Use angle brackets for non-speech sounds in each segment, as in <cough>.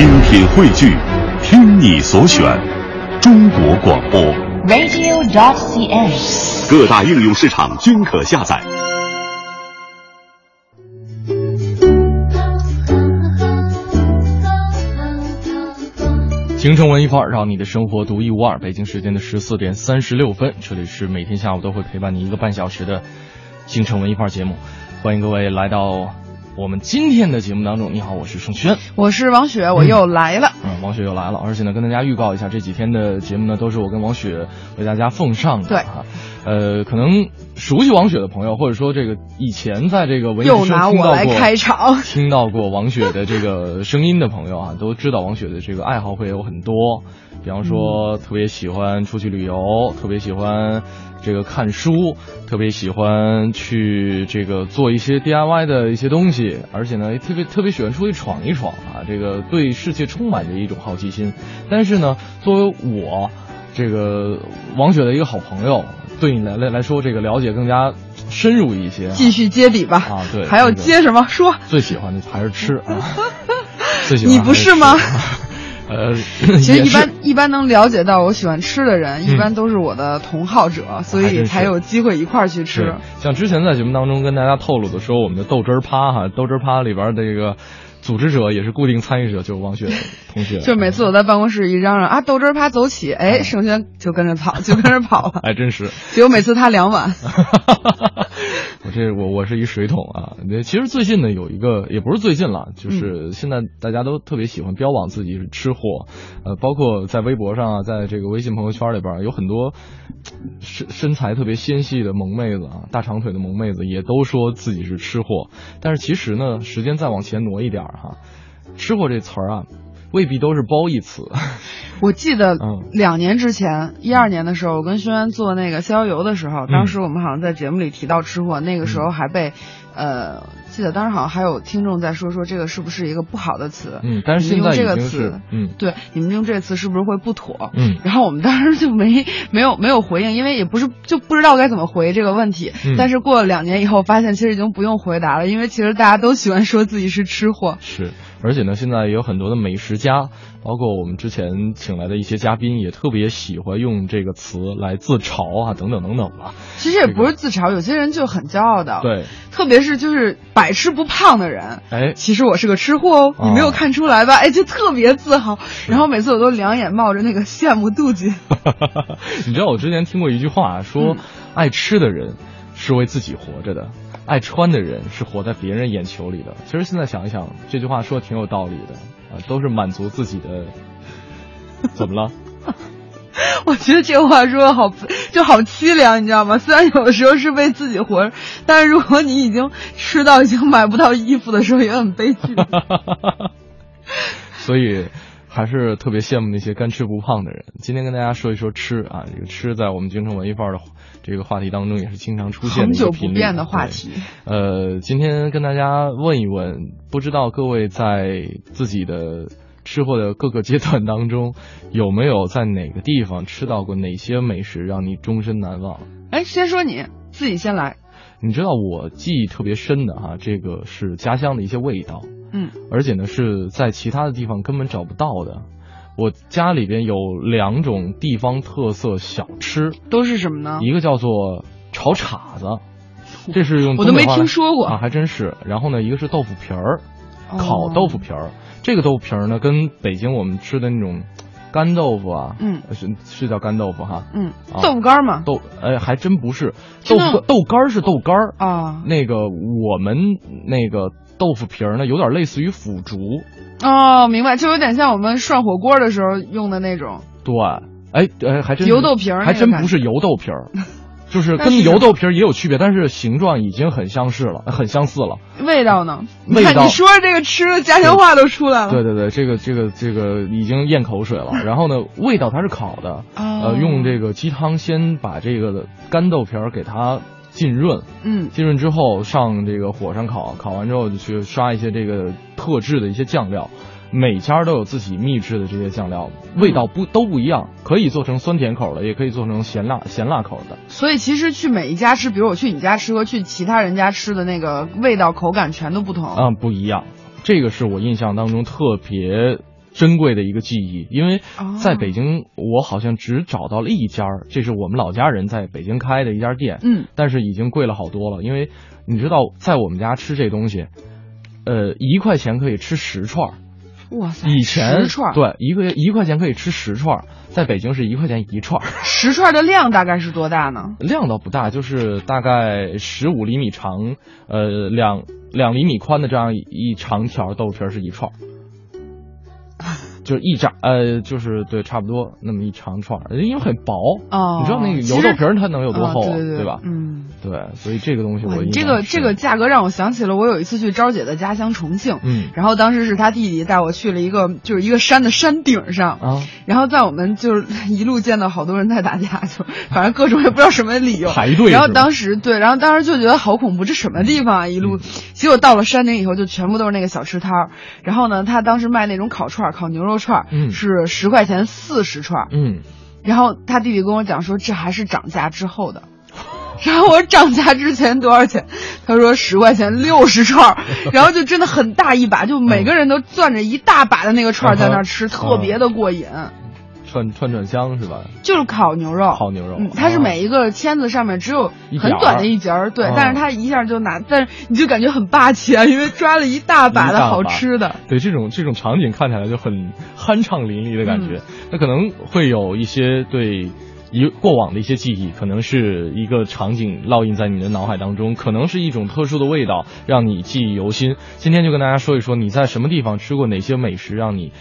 精品汇聚，听你所选，中国广播。radio.dot.cn，。各大应用市场均可下载。京城文艺范儿，让你的生活独一无二。北京时间的十四点三十六分，这里是每天下午都会陪伴你一个半小时的京城文艺范儿节目，欢迎各位来到我们今天的节目当中。你好，我是盛轩。我是王雪，我又来了。嗯，王雪又来了，而且呢，跟大家预告一下，这几天的节目呢，都是我跟王雪为大家奉上的。对啊，呃，可能熟悉王雪的朋友，或者说这个以前在这个文艺听到过开场 <laughs> 听到过王雪的这个声音的朋友啊，都知道王雪的这个爱好会有很多，比方说特别喜欢出去旅游，特别喜欢这个看书，特别喜欢去这个做一些 DIY 的一些东西，而且呢，特别特别喜欢出去闯一闯啊，这个对世界充满着一种好奇心。但是呢，作为我这个王雪的一个好朋友，对你来来来说，这个了解更加深入一些啊。继续揭底吧。啊对还要这个接什么？说。最喜欢的还是吃啊，<laughs> 最喜欢你不是吗？呃，<laughs> 其实一般一般能了解到我喜欢吃的人，嗯一般都是我的同好者，所以才有机会一块儿去吃。像之前在节目当中跟大家透露的说，我们的豆汁儿趴哈，豆汁儿趴里边的这个组织者也是固定参与者，就是王雪 <laughs> 同学。就每次我在办公室一嚷嚷啊豆汁儿趴走起，哎，盛轩就跟着跑，<laughs> 就跟着跑了。<laughs> 哎真是，结果每次他两碗。我这我我是一水桶啊。那其实最近呢有一个，也不是最近了，嗯就是现在大家都特别喜欢标榜自己是吃货，呃，包括在微博上啊，在这个微信朋友圈里边有很多 <tsk> 身身材特别纤细的萌妹子啊，大长腿的萌妹子也都说自己是吃货。但是其实呢，时间再往前挪一点儿哈，吃货这词儿啊，未必都是褒义词。<laughs> 我记得嗯两年之前，一二年的时候，我跟轩轩做那个逍遥游的时候，当时我们好像在节目里提到吃货，那个时候还被，呃，记得当时好像还有听众在说说这个是不是一个不好的词？嗯，但是现在这个词经，嗯对，你们用这个词是不是会不妥？嗯然后我们当时就没没有没有回应，因为也不是就不知道该怎么回这个问题。嗯但是过了两年以后，发现其实已经不用回答了，因为其实大家都喜欢说自己是吃货。是，而且呢，现在也有很多的美食家，包括我们之前请来的一些嘉宾，也特别喜欢用这个词来自嘲啊，等等等等吧。其实也不是自嘲，有些人就很骄傲的。。对，特别是就是百吃不胖的人，哎，其实我是个吃货哦，你没有哦看出来吧？哎，就特别自豪。然后每次我都两眼冒着那个羡慕妒忌。<laughs> 你知道我之前听过一句话，说嗯爱吃的人是为自己活着的，爱穿的人是活在别人眼球里的。其实现在想一想，这句话说的挺有道理的啊，都是满足自己的。<laughs> 怎么了？<laughs> 我觉得这话说的好，就好凄凉，你知道吗？虽然有的时候是为自己活着，但是如果你已经吃到已经买不到衣服的时候，也很悲剧。<laughs> 所以还是特别羡慕那些干吃不胖的人。今天跟大家说一说吃啊，这个吃在我们京城文艺范儿的这个话题当中也是经常出现的恒久不一个频率变的话题。呃，今天跟大家问一问，不知道各位在自己的吃货的各个阶段当中，有没有在哪个地方吃到过哪些美食让你终身难忘？哎，先说你自己先来。你知道我记忆特别深的哈，这个是家乡的一些味道，嗯，而且呢是在其他的地方根本找不到的。我家里边有两种地方特色小吃，都是什么呢？一个叫做炒叉子，这是用我都没听说过。啊，还真是。然后呢，一个是豆腐皮儿，烤哦豆腐皮儿。这个豆腐皮儿呢，跟北京我们吃的那种干豆腐啊，嗯。是是叫干豆腐哈，嗯，啊。豆腐干嘛？豆哎还真不是，豆腐豆干是豆干儿。啊那个我们那个豆腐皮儿呢，有点类似于腐竹，哦，明白，就有点像我们涮火锅的时候用的那种。对，哎哎还真是油豆皮儿还真不是油豆皮儿。<laughs> 就是跟油豆皮儿也有区别，但是形状已经很相似了，很相似了。味道呢？味道你说这个吃的家乡话都出来了。对对对，这个这个这个已经咽口水了。<laughs> 然后呢，味道它是烤的，哦呃，用这个鸡汤先把这个干豆皮儿给它浸润，嗯浸润之后上这个火上烤，烤完之后就去刷一些这个特制的一些酱料。每家都有自己秘制的这些酱料，味道不都不一样，可以做成酸甜口的，也可以做成咸辣咸辣口的。所以其实去每一家吃，比如我去你家吃和去其他人家吃的那个味道口感全都不同。嗯、不一样。这个是我印象当中特别珍贵的一个记忆，因为在北京，我好像只找到了一家，这是我们老家人在北京开的一家店，嗯，但是已经贵了好多了，因为你知道，在我们家吃这东西，呃，一块钱可以吃十串，哇塞，以前十串，对，一个一块钱可以吃十串，在北京是一块钱一串，十串的量大概是多大呢？量倒不大，就是大概十五厘米长，呃，两两厘米宽的这样一长条豆皮是一串。就是一扎，呃，就是对，差不多那么一长串，因为很薄。哦。你知道那个油豆皮它能有多厚，对对吧？嗯，对，所以这个东西我这个这个价格让我想起了我有一次去昭姐的家乡重庆，嗯，然后当时是她弟弟带我去了一个就是一个山的山顶上啊，然后在我们就是一路见到好多人在打架，就反正各种也不知道什么理由。排队，然后当时对，然后当时就觉得好恐怖，这什么地方啊？一路，结果到了山顶以后就全部都是那个小吃摊儿，然后呢，他当时卖那种烤串，烤牛肉串，嗯，是。十块钱四十串，嗯，然后他弟弟跟我讲说这还是涨价之后的，然后我说涨价之前多少钱？他说十块钱六十串，然后就真的很大一把，就每个人都攥着一大把的那个串在那吃，特别的过瘾。串串串香是吧？就是烤牛肉，烤牛肉，嗯，它是每一个签子上面只有很短的一节儿，对，但是它一下就拿，但是你就感觉很霸气啊，因为抓了一大把的好吃的。对，这种这种场景看起来就很酣畅淋漓的感觉。那可能会有一些对一过往的一些记忆，可能是一个场景烙印在你的脑海当中，可能是一种特殊的味道让你记忆犹新。今天就跟大家说一说你在什么地方吃过哪些美食让你。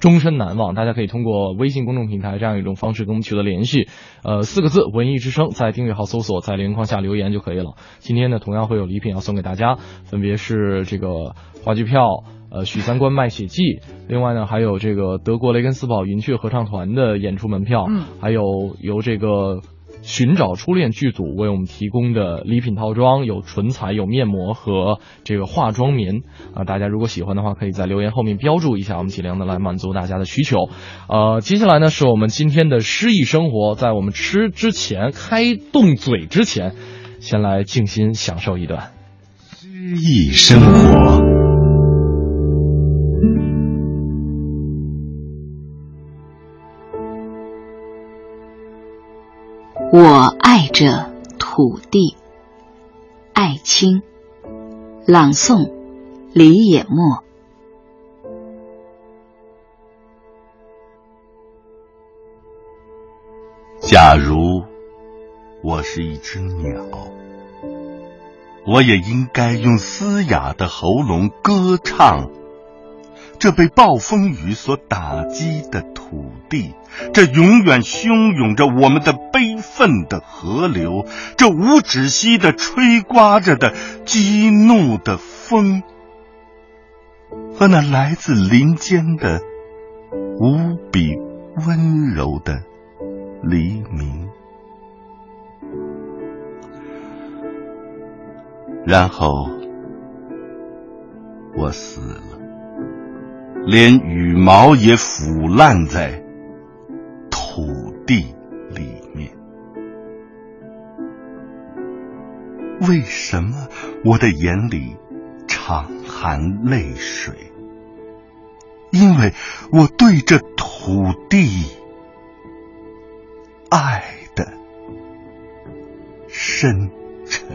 终身难忘，大家可以通过微信公众平台这样一种方式跟我们取得联系。呃，四个字“文艺之声”在订阅号搜索，在连框下留言就可以了。今天呢，同样会有礼品要送给大家，分别是这个话剧票，呃，许三观卖血记，另外呢还有这个德国雷根斯堡云雀合唱团的演出门票，嗯，还有由这个。寻找初恋剧组为我们提供的礼品套装有唇彩、有面膜和这个化妆棉啊，大家如果喜欢的话，可以在留言后面标注一下，我们尽量的来满足大家的需求。呃，接下来呢是我们今天的诗意生活，在我们吃之前、开动嘴之前，先来静心享受一段诗意生活。我爱着土地，艾青，朗诵，李野墨。假如我是一只鸟，我也应该用嘶哑的喉咙歌唱。这被暴风雨所打击的土地，这永远汹涌着我们的悲愤的河流，这无止息的吹刮着的激怒的风，和那来自林间的无比温柔的黎明。然后，我死了。连羽毛也腐烂在地里面。为什么我的眼里常含泪水？因为我对着土地爱的深沉。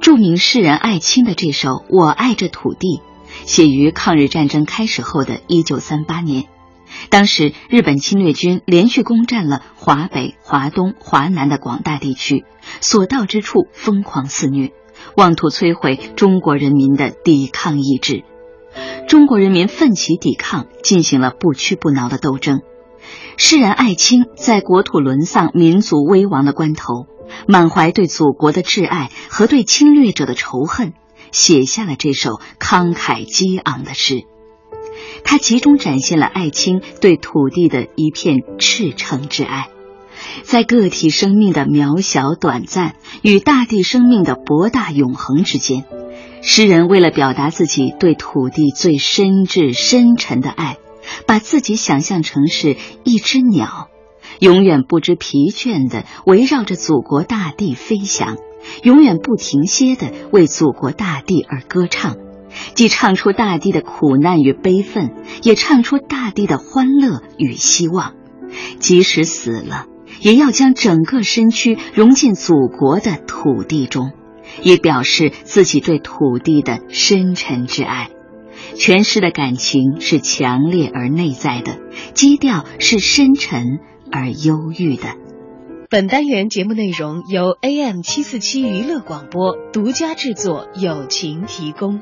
著名诗人艾青的这首《我爱着土地》，写于抗日战争开始后的一九三八年。当时日本侵略军连续攻占了华北、华东、华南的广大地区，所到之处疯狂肆虐，妄图摧毁中国人民的抵抗意志。中国人民奋起抵抗，进行了不屈不挠的斗争。诗人艾青在国土沦丧、民族危亡的关头。满怀对祖国的挚爱和对侵略者的仇恨，写下了这首慷慨激昂的诗。它集中展现了艾青对土地的一片赤诚之爱，在个体生命的渺小短暂与大地生命的博大永恒之间，诗人为了表达自己对土地最深挚深沉的爱，把自己想象成是一只鸟。永远不知疲倦地围绕着祖国大地飞翔，永远不停歇地为祖国大地而歌唱，既唱出大地的苦难与悲愤，也唱出大地的欢乐与希望。即使死了，也要将整个身躯融进祖国的土地中，以表示自己对土地的深沉之爱。全诗的感情是强烈而内在的，基调是深沉而忧郁的。本单元节目内容由 AM 七四七娱乐广播独家制作，友情提供。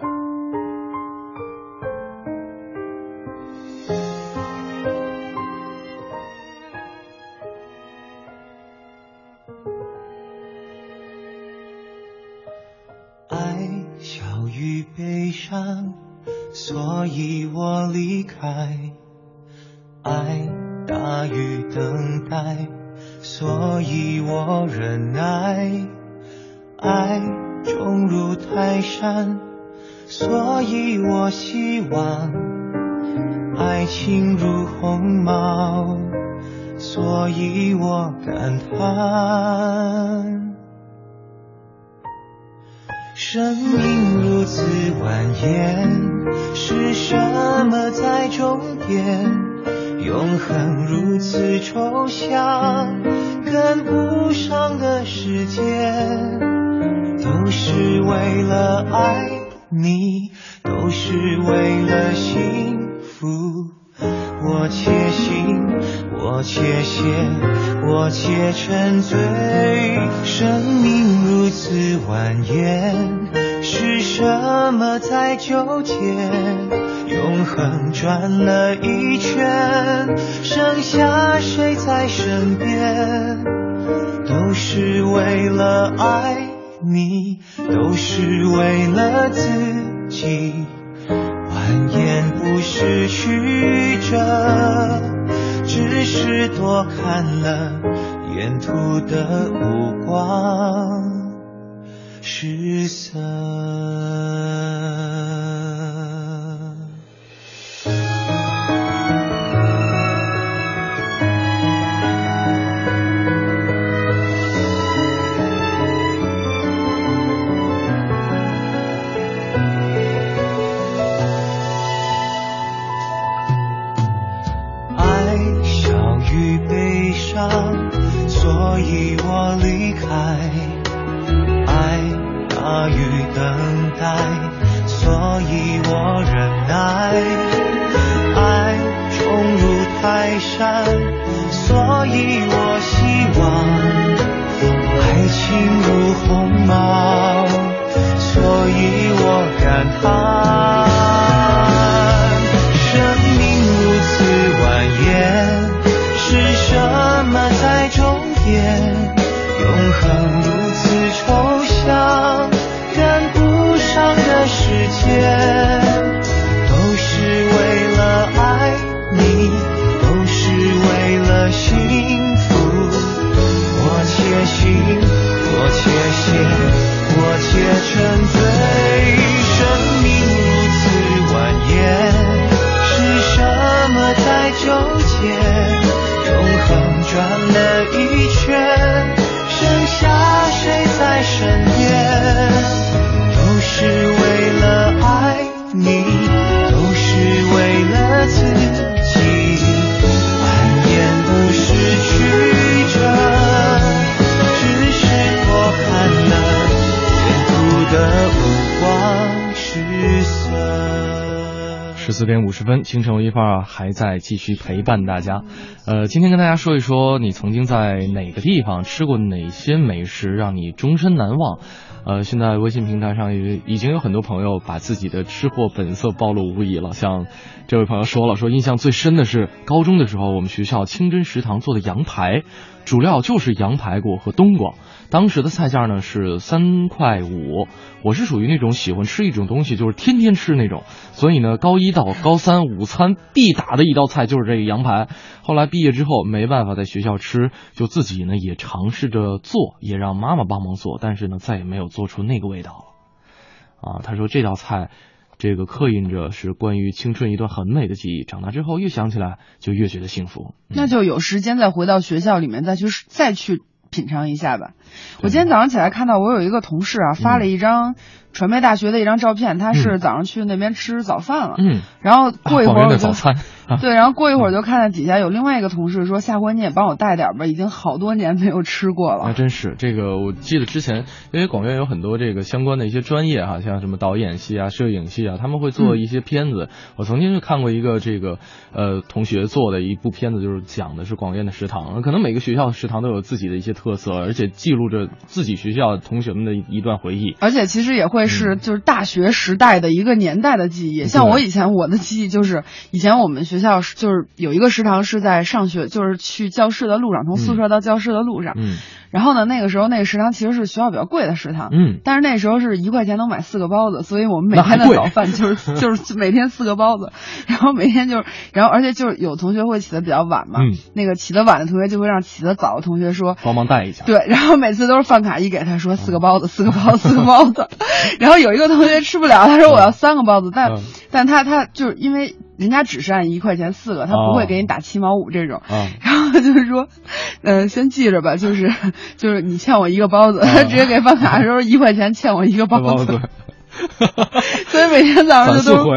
爱小于悲伤，所以我离开；爱大于等待。所以我忍耐，爱重如泰山，所以我希望爱情如鸿毛，所以我感叹，生命如此蜿蜒，是什么在终点？永恒如此抽象，跟不上的时间，都是为了爱你，都是为了幸福。我且行，我且歇，我且沉醉。生命如此蜿蜒，是什么在纠结？永恒转了一圈，剩下谁在身边？都是为了爱你，都是为了自己。蜿蜒不是曲折，只是多看了沿途的五光十色。所以我离开，爱大于等待，所以我忍耐，爱清晨文艺范儿还在继续陪伴大家。呃，今天跟大家说一说，你曾经在哪个地方吃过哪些美食，让你终身难忘？呃，现在微信平台上已已经有很多朋友把自己的吃货本色暴露无遗了。像这位朋友说了，说印象最深的是高中的时候，我们学校清真食堂做的羊排，主料就是羊排骨和冬瓜。当时的菜价呢是三块五，我是属于那种喜欢吃一种东西就是天天吃那种，所以呢高一到高三午餐必打的一道菜就是这个羊排。后来毕业之后没办法在学校吃，就自己呢也尝试着做，也让妈妈帮忙做，但是呢再也没有做出那个味道了。啊，他说这道菜，这个刻印着是关于青春一段很美的记忆，长大之后越想起来就越觉得幸福。那就有时间再回到学校里面再去再去。品尝一下吧。我今天早上起来看到我有一个同事啊发了一张传媒大学的一张照片，他是早上去那边吃早饭了，嗯，然后过一会儿我就、<laughs> 对，然后过一会儿就看见底下有另外一个同事说下回你也帮我带点吧，已经好多年没有吃过了。啊真是这个，我记得之前，因为广院有很多这个相关的一些专业哈、像什么导演系啊、摄影系啊，他们会做一些片子。我曾经就看过一个这个呃同学做的一部片子，就是讲的是广院的食堂。可能每个学校的食堂都有自己的一些特色，而且记录着自己学校同学们的一段回忆。而且其实也会是嗯就是大学时代的一个年代的记忆。像我以前我的记忆就是，以前我们学校是就是有一个食堂是在上学，就是去教室的路上，从宿舍到教室的路上。嗯然后呢，那个时候那个食堂其实是学校比较贵的食堂。嗯，但是那时候是一块钱能买四个包子，所以我们每天的早饭就是就是每天四个包子，<laughs> 然后每天就是，然后而且就是有同学会起的比较晚嘛，嗯那个起得晚的同学就会让起得早的同学说，帮忙带一下。对，然后每次都是饭卡一给他说四个包子，四个包子，四个包子，<laughs> 然后有一个同学吃不了，他说我要三个包子，但、嗯但他他就是因为人家只是按一块钱四个，他不会哦。给你打七毛五这种。啊，<laughs> 然后就是说，呃，先记着吧，就是 <laughs> 就是你欠我一个包子，他 <laughs> 直接给饭卡的时候一块钱欠我一个包子，对，所以每天早上就都四回，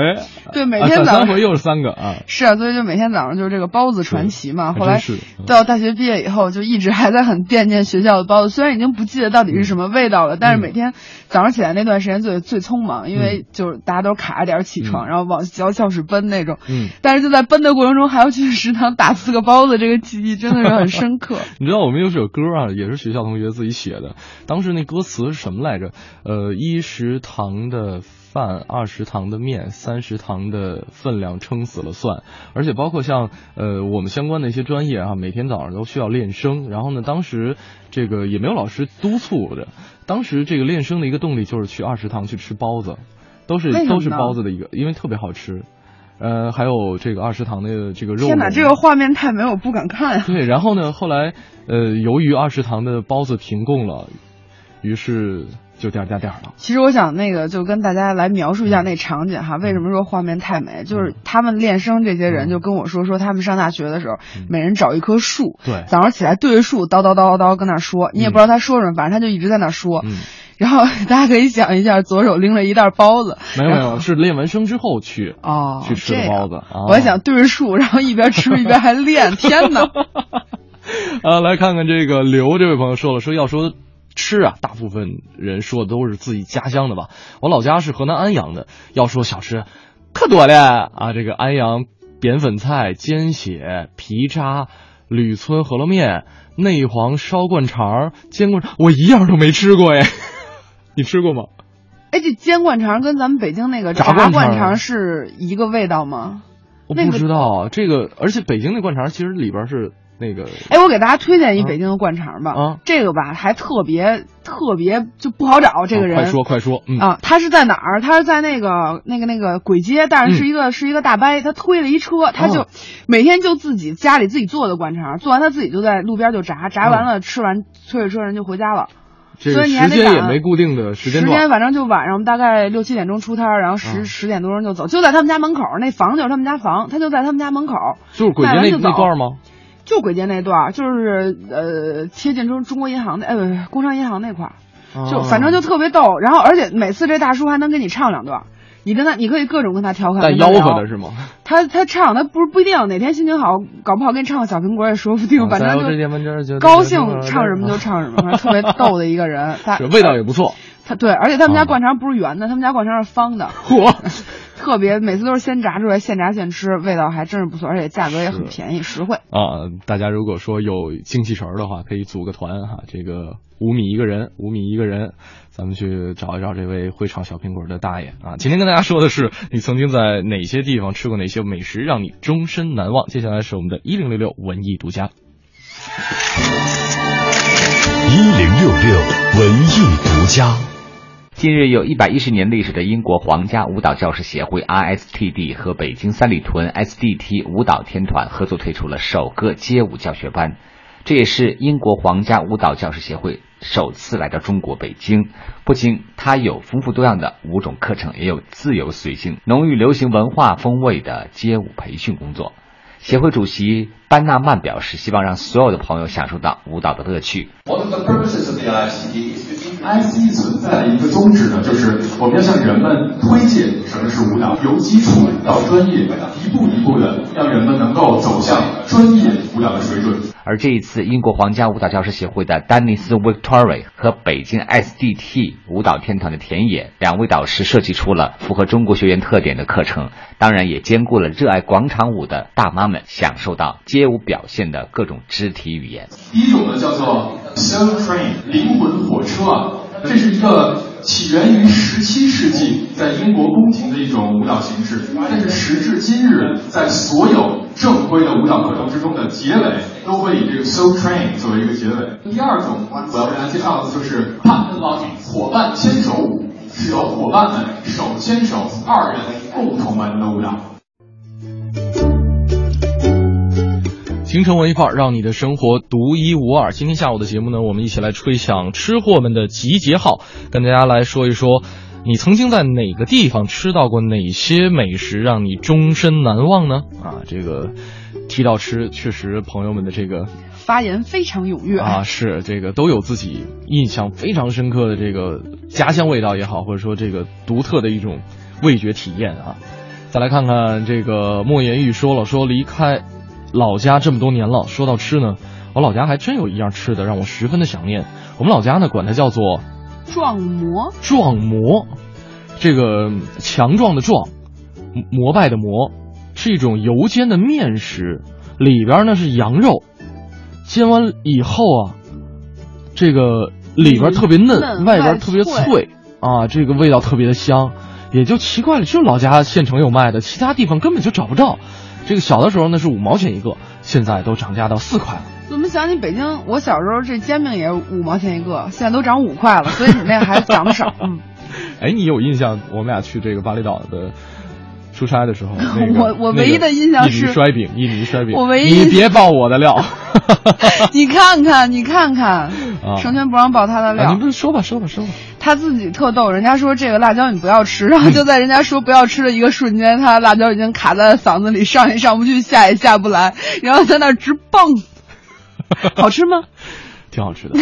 对每天早上三回又是三个啊。是啊，所以就每天早上就是这个包子传奇嘛。后来是嗯到大学毕业以后，就一直还在很惦念学校的包子，虽然已经不记得到底是什么味道了，但是每天早上起来那段时间最最匆忙，因为就是大家都卡着点起床，嗯然后往教教室奔那种。嗯，但是就在奔的过程中，还要去食堂打四个包子，这个记忆真的是很深刻。<laughs> 你知道我们有首歌啊，也是学校同学自己写的。当时那歌词是什么来着？呃，一食堂的饭，二食堂的面，三食堂的分量撑死了算。而且包括像呃我们相关的一些专业啊，每天早上都需要练声。然后呢，当时这个也没有老师督促着，当时这个练声的一个动力就是去二食堂去吃包子，都是都是包子的一个，因为特别好吃。呃，还有这个二食堂的这个肉。天哪，这个画面太美，我不敢看啊！对，然后呢，后来呃，由于二食堂的包子停供了，于是就点儿点点了。其实我想那个就跟大家来描述一下那场景哈，为什么说画面太美？就是他们练声这些人就跟我说说他们上大学的时候，每人找一棵树，对早上起来对着树叨叨叨叨叨跟那说，你也不知道他说什么，反正他就一直在那说。嗯，<laughs> 然后大家可以想一下，左手拎了一袋包子，没有没有，是练完声之后去哦去吃的包子。啊我还想对着树，然后一边吃一边还练，<laughs> 天哪！<laughs> 啊，来看看这个刘这位朋友说了，说要说吃啊，大部分人说的都是自己家乡的吧。我老家是河南安阳的，要说小吃，可多了啊。这个安阳扁粉菜、煎血、皮渣、吕村饸饹面、内黄烧灌肠、煎灌肠，我一样都没吃过哎。<laughs> 你吃过吗？哎，这煎灌肠跟咱们北京那个炸炸灌肠是一个味道吗？我不那个知道这个，而且北京那灌肠其实里边是那个哎，我给大家推荐一北京的灌肠吧。啊这个吧还特别特别就不好找，这个人、啊快说快说，嗯啊，他是在哪儿？他是在那个那个那个鬼街，但是是一个、是一个大伯，他推了一车，他就、哦每天就自己家里自己做的灌肠，做完他自己就在路边就炸，炸完了、吃完推着车人就回家了。这个所以你还时间也没固定的时间时间反正就晚上大概六七点钟出摊，然后十嗯十、点多钟就走，就在他们家门口，那房就是他们家房，他就在他们家门口，就是鬼街那卖完就走那段吗？就簋街那段儿，就是呃贴近中中国银行的，呃工商银行那块儿。就哦反正就特别逗，然后而且每次这大叔还能给你唱两段，你跟他你可以各种跟他调侃，他吆喝的是吗？他他唱他不是不一定哪天心情好，搞不好给你唱个小苹果也说不定，反正就高兴唱什么就唱什么，反正特别逗的一个人。他 <laughs> 味道也不错。他对，而且他们家啊灌肠不是圆的，他们家灌肠是方的，嚯，<laughs> 特别每次都是先炸出来现炸现吃，味道还真是不错，而且价格也很便宜实惠。啊，大家如果说有精气神儿的话，可以组个团哈，这个五米一个人，五米一个人，咱们去找一找这位会炒小苹果的大爷啊。今天跟大家说的是，你曾经在哪些地方吃过哪些美食，让你终身难忘？接下来是我们的一零六六文艺独家。一零六六文艺独家。近日，有一百一十年历史的英国皇家舞蹈教师协会 （RSTD） 和北京三里屯 SDT 舞蹈天团合作推出了首个街舞教学班，这也是英国皇家舞蹈教师协会首次来到中国北京。不仅它有丰富多样的舞种课程，也有自由随性、浓郁流行文化风味的街舞培训工作。协会主席班纳曼表示，希望让所有的朋友享受到舞蹈的乐趣。One of the IC 存在的一个宗旨呢，就是我们要向人们推荐什么是舞蹈，由基础到专业，一步一步的让人们能够走向专业舞蹈的水准。而这一次，英国皇家舞蹈教师协会的丹尼斯 Victory 和北京 SDT 舞蹈天团的田野两位导师设计出了符合中国学员特点的课程，当然也兼顾了热爱广场舞的大妈们享受到街舞表现的各种肢体语言。第一种呢叫做 Soul Train 灵魂火车啊，这是一个起源于十七世纪在英国宫廷的一种舞蹈形式，但是时至今日，在所有正规的舞蹈课程之中的结尾都会以这个 so Train 作为一个结尾。第二种我要给大家介绍的就是 Partner Locking 伙伴牵手舞，是由伙伴们手牵手二人共同完成的舞蹈。京城文艺范儿，让你的生活独一无二。今天下午的节目呢，我们一起来吹响吃货们的集结号，跟大家来说一说，你曾经在哪个地方吃到过哪些美食，让你终身难忘呢？啊，这个提到吃，确实朋友们的这个发言非常踊跃啊，是这个都有自己印象非常深刻的这个家乡味道也好，或者说这个独特的一种味觉体验啊。再来看看这个莫言玉说了，说离开。老家这么多年了，说到吃呢，我老家还真有一样吃的让我十分的想念。我们老家呢管它叫做壮馍，壮馍，这个强壮的壮，膜拜的膜，是一种油煎的面食，里边呢是羊肉，煎完以后啊，这个里边特别嫩，嫩外边特别脆啊，这个味道特别的香，也就奇怪了，只有老家县城有卖的，其他地方根本就找不着。这个小的时候呢是五毛钱一个，现在都涨价到四块了。怎么想起北京？我小时候这煎饼也五毛钱一个，现在都涨五块了，所以你那还涨得少。嗯，<laughs> 哎，你有印象？我们俩去这个巴厘岛的出差的时候，<laughs> 那个、我我唯一的印象是印尼摔饼，印尼摔饼。我唯一你别爆我的料。<laughs> 你看看，你看看，啊、成全不让爆他的料。啊、你不是说吧，说吧，说吧。他自己特逗，人家说这个辣椒你不要吃，然后就在人家说不要吃的一个瞬间，他辣椒已经卡在嗓子里，上也上不去，下也下不来，然后在那直蹦。<laughs> 好吃吗？挺好吃的，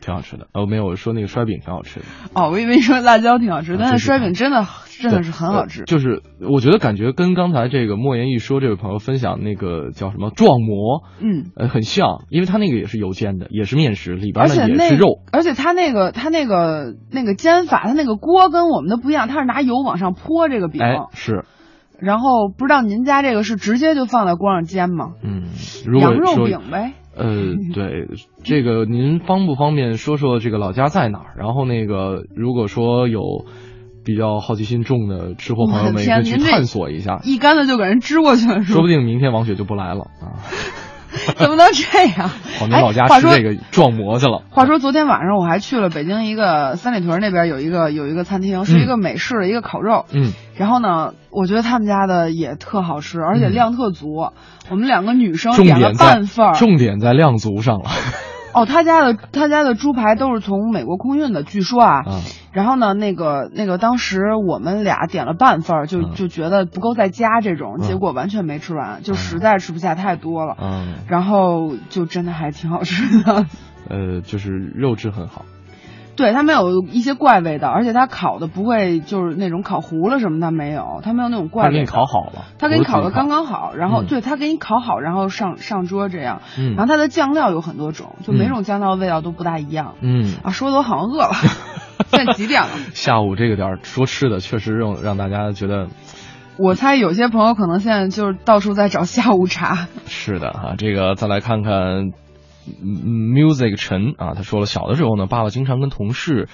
挺好吃的。哦，没有，我说那个摔饼挺好吃的。哦，我以为说辣椒挺好吃，但是摔饼真的真的是很好吃。就是我觉得感觉跟刚才这个莫言一说这位朋友分享那个叫什么壮馍，嗯，呃，很像，因为他那个也是油煎的，也是面食，里边呢也是肉。而且他那个他那个那个煎法，他那个锅跟我们的不一样，他是拿油往上泼这个饼。哎，是。然后不知道您家这个是直接就放在锅上煎吗？嗯，如果羊肉饼呗。呃，对，这个您方不方便说说这个老家在哪儿？然后那个如果说有比较好奇心重的吃货朋友们，也可以去探索一下。一竿子就给人支过去了，说不定明天王雪就不来了啊！<laughs> <laughs> 怎么能这样？<laughs> 跑您老家吃这个撞馍去了。话说昨天晚上我还去了北京一个三里屯那边有一个有一个餐厅，是一个美式的一个烤肉。嗯。然后呢，我觉得他们家的也特好吃，而且量特足。嗯、我们两个女生点了半份儿。重点在量足上了。哦，他家的他家的猪排都是从美国空运的，据说啊。嗯。然后呢，那个那个当时我们俩点了半份儿，就就觉得不够再加这种，嗯、结果完全没吃完，就实在吃不下太多了。嗯。然后就真的还挺好吃的。<laughs> 呃，就是肉质很好。对，它没有一些怪味道，而且它烤的不会就是那种烤糊了什么，它没有，它没有那种怪味。它给你烤好了。它给你烤的刚刚好，然后、嗯、对它给你烤好，然后上上桌这样。嗯。然后它的酱料有很多种，就每种酱料味道都不大一样。嗯。啊，说的我好像饿了。<laughs> 现在几点了？<laughs> 下午这个点儿说吃的，确实让让大家觉得。<laughs> 我猜有些朋友可能现在就是到处在找下午茶。是的啊，这个再来看看。Music 陈啊，他说了，小的时候呢，爸爸经常跟同事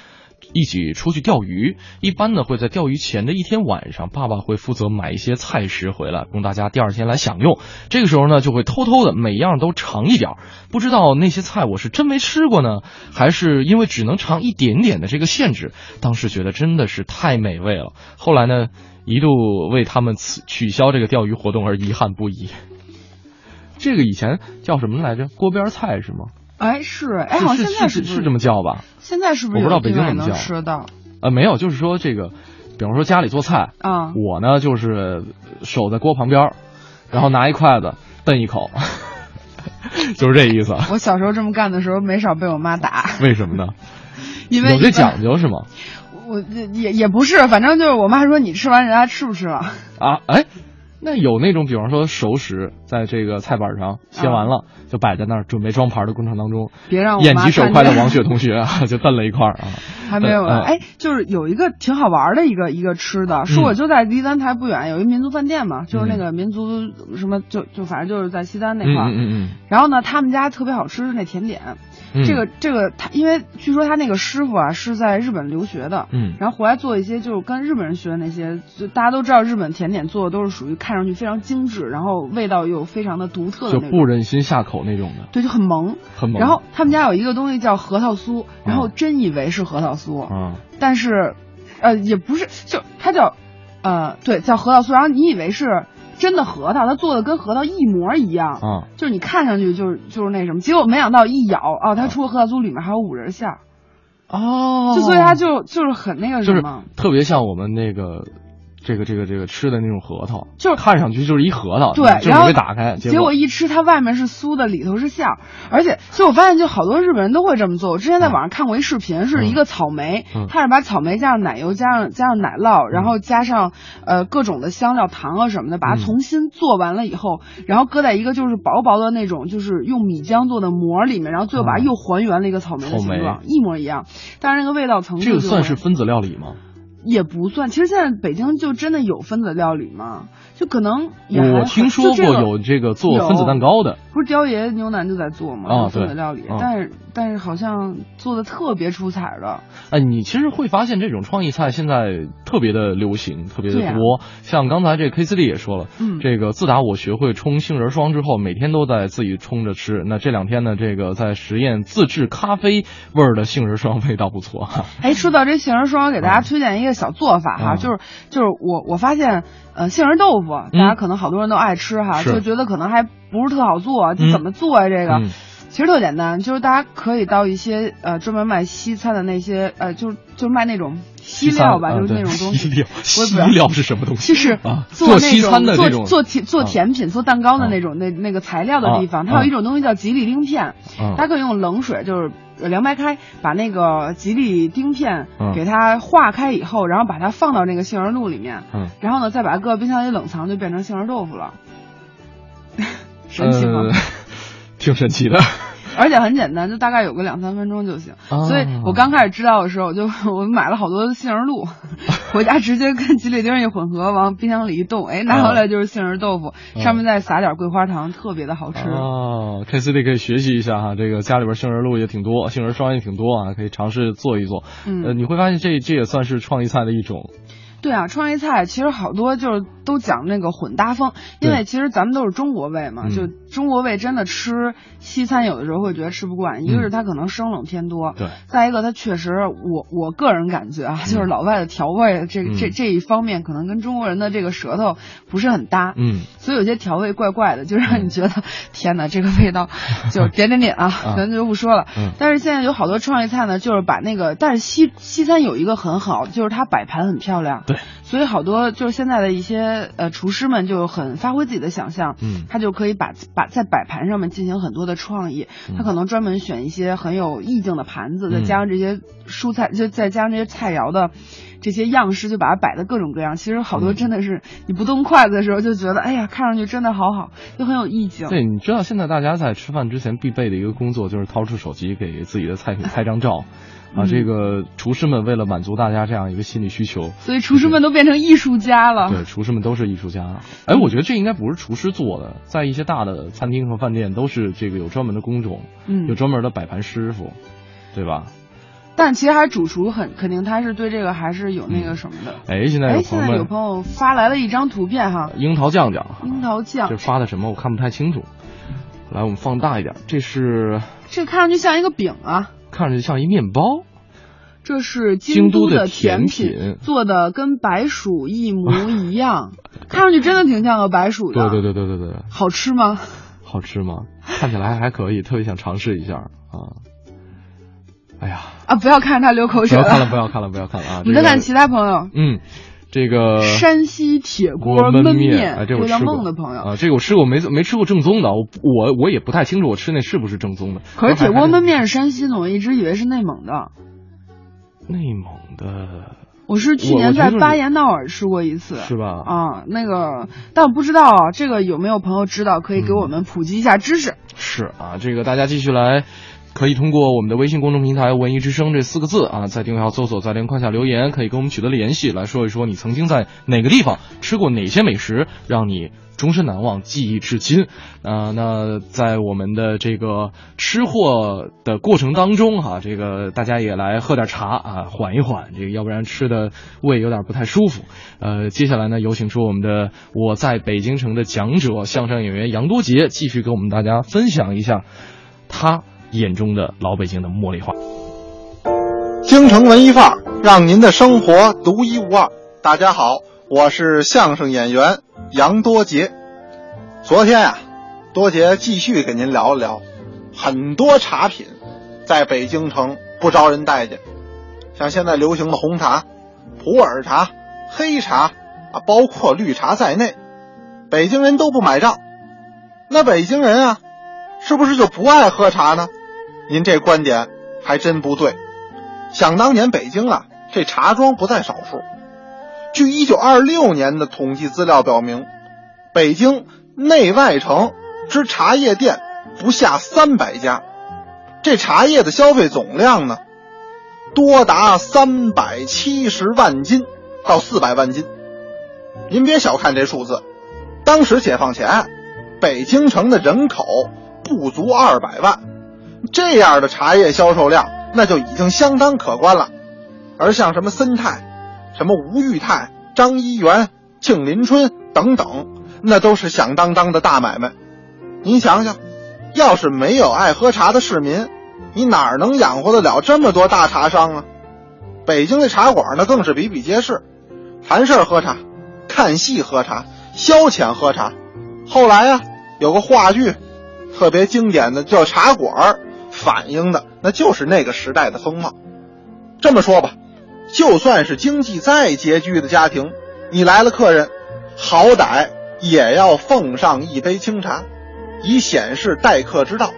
一起出去钓鱼，一般呢会在钓鱼前的一天晚上，爸爸会负责买一些菜食回来，供大家第二天来享用。这个时候呢，就会偷偷的每样都尝一点，不知道那些菜我是真没吃过呢，还是因为只能尝一点点的这个限制，当时觉得真的是太美味了。后来呢，一度为他们取消这个钓鱼活动而遗憾不已。这个以前叫什么来着？锅边菜是吗？哎，是哎，好像现在是是这么叫吧？现在是不是我不知道北京怎么叫？吃到？呃，没有，就是说这个，比方说家里做菜啊，我呢就是守在锅旁边，然后拿一筷子，噔蹬一口，<laughs> 就是这意思。我小时候这么干的时候，没少被我妈打。为什么呢？<laughs> 因为有这讲究是吗？我也也不是，反正就是我妈说你吃完人家吃不吃了。啊，哎。那有那种，比方说熟食，在这个菜板上切完了，就摆在那儿，准备装盘的过程当中，别让我眼疾手快的王雪同学啊，<laughs> 就蹬了一块啊。还没有呢，哎，就是有一个挺好玩的一个一个吃的，是我就在离咱台不远，有一民族饭店嘛，就是那个民族什么，就就反正就是在西单那块儿。嗯嗯嗯。然后呢，他们家特别好吃是那甜点，这个这个他，因为据说他那个师傅啊是在日本留学的，嗯，然后回来做一些就是跟日本人学的那些，就大家都知道日本甜点做的都是属于看上去非常精致，然后味道又非常的独特的，就不忍心下口那种的。对，就很萌，很萌。然后他们家有一个东西叫核桃酥，然后真以为是核桃酥，嗯，但是，呃，也不是，就它叫，呃，对，叫核桃酥。然后你以为是真的核桃，它做的跟核桃一模一样，嗯，就是你看上去就是就是那什么，结果没想到一咬，哦，它除了核桃酥里面还有五仁馅儿，哦，就所以它就就是很那个什么，特别像我们那个。这个这个这个吃的那种核桃，就是看上去就是一核桃，对，然后打开，结果一吃，它外面是酥的，里头是馅儿，而且就我发现，就好多日本人都会这么做。我之前在网上看过一视频，是一个草莓，他是把草莓加上奶油，加上加上奶酪，然后加上呃各种的香料、糖啊什么的，把它重新做完了以后，然后搁在一个就是薄薄的那种就是用米浆做的膜里面，然后最后把它又还原了一个草莓的形状，一模一样。但是那个味道层次，这个算是分子料理吗？也不算，其实现在北京就真的有分子料理吗？就可能我听说过有这个做分子蛋糕的，不是雕爷牛腩就在做吗？啊分子料理，啊、但是但是好像做的特别出彩的。哎，你其实会发现这种创意菜现在特别的流行，特别的多。像刚才这 K C D 也说了，嗯，这个自打我学会冲杏仁霜之后，每天都在自己冲着吃。那这两天呢，这个在实验自制咖啡味儿的杏仁霜，味道不错。哎，说到这杏仁霜，给大家推荐一个小做法哈，就是就是我我发现。呃，杏仁豆腐，大家可能好多人都爱吃哈，就觉得可能还不是特好做，就怎么做啊？这个其实特简单，就是大家可以到一些呃专门卖西餐的那些呃，就是就卖那种西料吧，就是那种东西。西料，西料是什么东西？就是做西餐的做做甜做甜品、做蛋糕的那种那那个材料的地方，它有一种东西叫吉利丁片，它可以用冷水就是。凉白开，把那个吉利丁片给它化开以后，然后把它放到那个杏仁露里面，然后呢，再把它搁冰箱里冷藏，就变成杏仁豆腐了。<laughs> 神奇吗？<laughs> 挺神奇的。而且很简单，就大概有个两三分钟就行。所以我刚开始知道的时候，我就我买了好多杏仁露，<laughs> 回家直接跟吉利丁一混合，往冰箱里一冻，哎，拿回来就是杏仁豆腐，上面再撒点桂花糖，特别的好吃。哦，K C D 可以学习一下哈，这个家里边杏仁露也挺多，杏仁霜也挺多啊，可以尝试做一做。呃，你会发现这这也算是创意菜的一种。对啊，创意菜其实好多就是都讲那个混搭风，因为其实咱们都是中国胃嘛，就中国胃真的吃西餐有的时候会觉得吃不惯，一个是它可能生冷偏多，对，再一个它确实我我个人感觉啊，就是老外的调味这这这一方面可能跟中国人的这个舌头不是很搭，嗯，所以有些调味怪怪的，就让你觉得天哪，这个味道 <laughs> 就点点点啊，咱就不说了。但是现在有好多创意菜呢，就是把那个，但是西西餐有一个很好，就是它摆盘很漂亮。对，所以好多就是现在的一些呃厨师们就很发挥自己的想象，嗯，他就可以把把在摆盘上面进行很多的创意，他可能专门选一些很有意境的盘子，再加上这些蔬菜，就再加上这些菜肴的这些样式，就把它摆的各种各样。其实好多真的是你不动筷子的时候就觉得，哎呀，看上去真的好好，就很有意境。对，你知道现在大家在吃饭之前必备的一个工作就是掏出手机给自己的菜品拍张照。<laughs> 啊，这个厨师们为了满足大家这样一个心理需求，所以厨师们都变成艺术家了。对，厨师们都是艺术家。哎，我觉得这应该不是厨师做的，在一些大的餐厅和饭店都是这个有专门的工种，嗯，有专门的摆盘师傅，对吧？但其实还是主厨很肯定，他是对这个还是有那个什么的。哎，现在哎，现在有朋友发来了一张图片哈，樱桃酱酱，樱桃酱，这发的什么？我看不太清楚。来，我们放大一点，这是这看上去像一个饼啊，看上去像一面包。这是京都的甜品，做的跟白薯一模一样，<laughs> 看上去真的挺像个白薯的。对对对对对对，好吃吗？好吃吗？看起来还可以，特别想尝试一下啊！哎呀，啊！不要看着他流口水，不要看了，不要看了，不要看了啊！<laughs> 你再看其他朋友，嗯，这个山西铁锅焖面，哎，这我吃过。的朋友啊，这个我吃过，没没吃过正宗的，我我我也不太清楚我吃那是不是正宗的。可是铁锅焖面是山西的，我一直以为是内蒙的。内蒙的。我是去年在巴彦淖尔吃过一次，是吧？啊，那个，但我不知道啊，这个有没有朋友知道，可以给我们普及一下知识。是啊，这个大家继续来。可以通过我们的微信公众平台“文艺之声”这四个字啊，在订阅号搜索，在连框下留言，可以跟我们取得联系，来说一说你曾经在哪个地方吃过哪些美食，让你终身难忘，记忆至今。啊，那在我们的这个吃货的过程当中哈，这个大家也来喝点茶啊，缓一缓，这个要不然吃的胃有点不太舒服。呃，接下来呢，有请出我们的我在北京城的讲者，相声演员杨多杰，继续跟我们大家分享一下他。眼中的老北京的茉莉花，京城文艺范儿，让您的生活独一无二。大家好，我是相声演员杨多杰。昨天啊，多杰继续给您聊了聊，很多茶品在北京城不招人待见，像现在流行的红茶、普洱茶、黑茶啊，包括绿茶在内，北京人都不买账。那北京人啊，是不是就不爱喝茶呢？您这观点还真不对。想当年北京啊，这茶庄不在少数。据一九二六年的统计资料表明，北京内外城之茶叶店不下三百家，这茶叶的消费总量呢，多达三百七十万斤到四百万斤。您别小看这数字，当时解放前，北京城的人口不足二百万。这样的茶叶销售量，那就已经相当可观了。而像什么森泰、什么吴裕泰、张一元、庆林春等等，那都是响当当的大买卖。您想想，要是没有爱喝茶的市民，你哪能养活得了这么多大茶商啊？北京的茶馆呢，更是比比皆是，谈事儿喝茶，看戏喝茶，消遣喝茶。后来啊，有个话剧，特别经典的叫《茶馆》。反映的那就是那个时代的风貌。这么说吧，就算是经济再拮据的家庭，你来了客人，好歹也要奉上一杯清茶，以显示待客之道。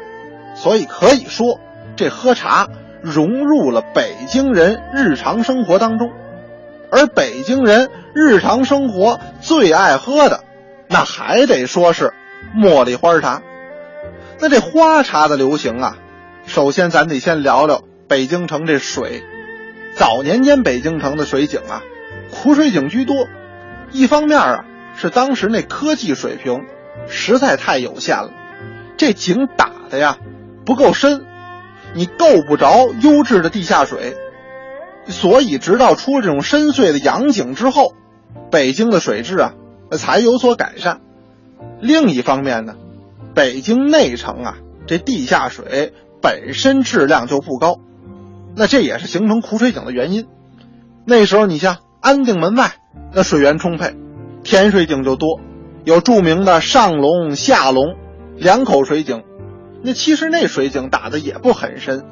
所以可以说，这喝茶融入了北京人日常生活当中。而北京人日常生活最爱喝的，那还得说是茉莉花茶。那这花茶的流行啊。首先，咱得先聊聊北京城这水。早年间，北京城的水井啊，苦水井居多。一方面啊，是当时那科技水平实在太有限了，这井打的呀不够深，你够不着优质的地下水。所以，直到出了这种深邃的洋井之后，北京的水质啊才有所改善。另一方面呢，北京内城啊，这地下水。本身质量就不高，那这也是形成苦水井的原因。那时候你像安定门外，那水源充沛，甜水井就多，有著名的上龙、下龙两口水井。那其实那水井打的也不很深，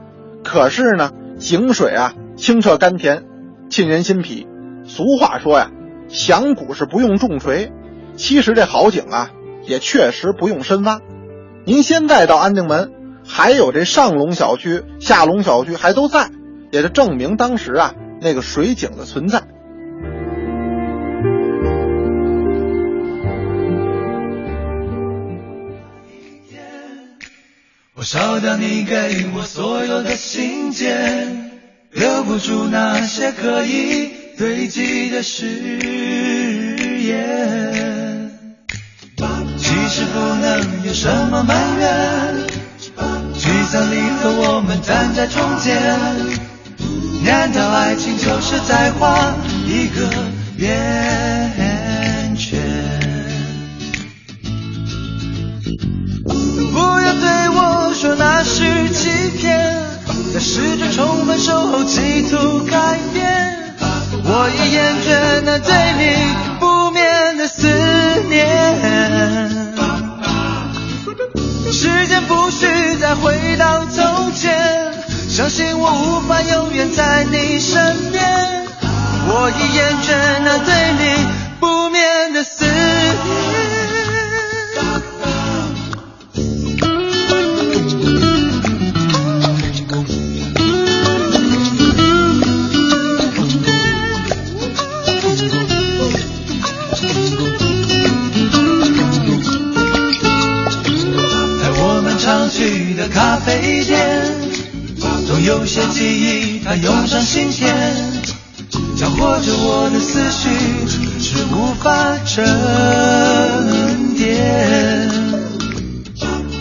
可是呢，井水啊清澈甘甜，沁人心脾。俗话说呀，响鼓是不用重锤。其实这好井啊，也确实不用深挖。您现在到安定门。还有这上龙小区、下龙小区还都在，也就证明当时啊那个水井的存在。我烧掉你给我所有的信件，留不住那些可以堆积的誓言。其实不能有什么埋怨。分离合，我们站在中间。难道爱情就是在画一个圆远在你身边，我已厌倦那对你不眠的思念。在我们常去的咖啡店，总有些记忆。它涌上心田，搅和着我的思绪，是无法沉淀。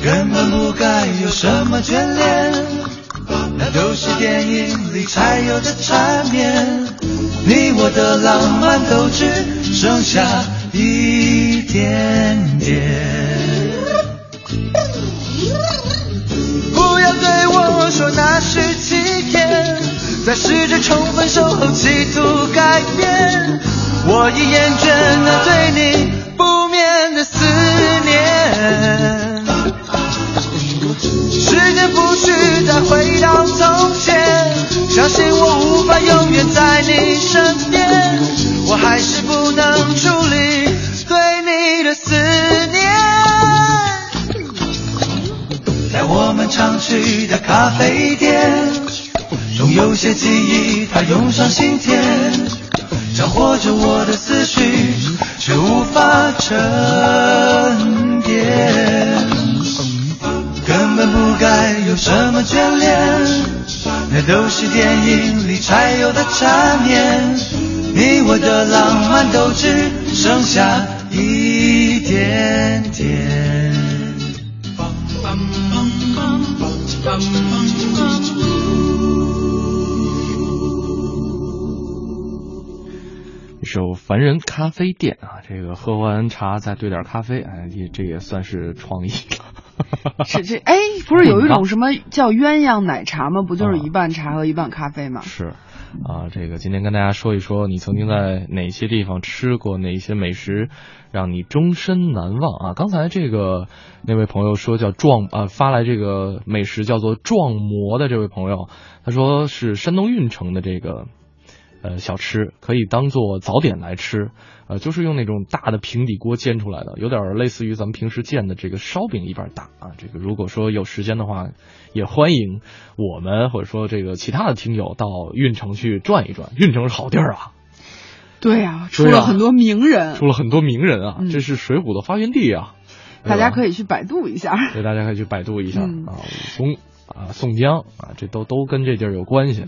根本不该有什么眷恋，那都是电影里才有的缠绵。你我的浪漫都只剩下一法沉淀。根本不该有什么眷恋，那都是电影里才有的缠绵。你我的浪漫都只剩下一点点。首《凡人咖啡店》啊，这个喝完茶再兑点咖啡，哎，这这也算是创意。<laughs> 是这哎，不是有一种什么叫鸳鸯奶茶吗？不就是一半茶和一半咖啡吗？是，啊，这个今天跟大家说一说，你曾经在哪些地方吃过哪些美食，让你终身难忘啊？刚才这个那位朋友说叫壮啊，发来这个美食叫做壮馍的这位朋友，他说是山东运城的这个。呃，小吃可以当做早点来吃，呃，就是用那种大的平底锅煎出来的，有点类似于咱们平时见的这个烧饼一般大啊。这个如果说有时间的话，也欢迎我们或者说这个其他的听友到运城去转一转，运城是好地儿啊。对呀，出了很多名人，出了很多名人啊，这是水浒的发源地啊。大家可以去百度一下，对，大家可以去百度一下啊，武松啊，宋江啊，这都都跟这地儿有关系。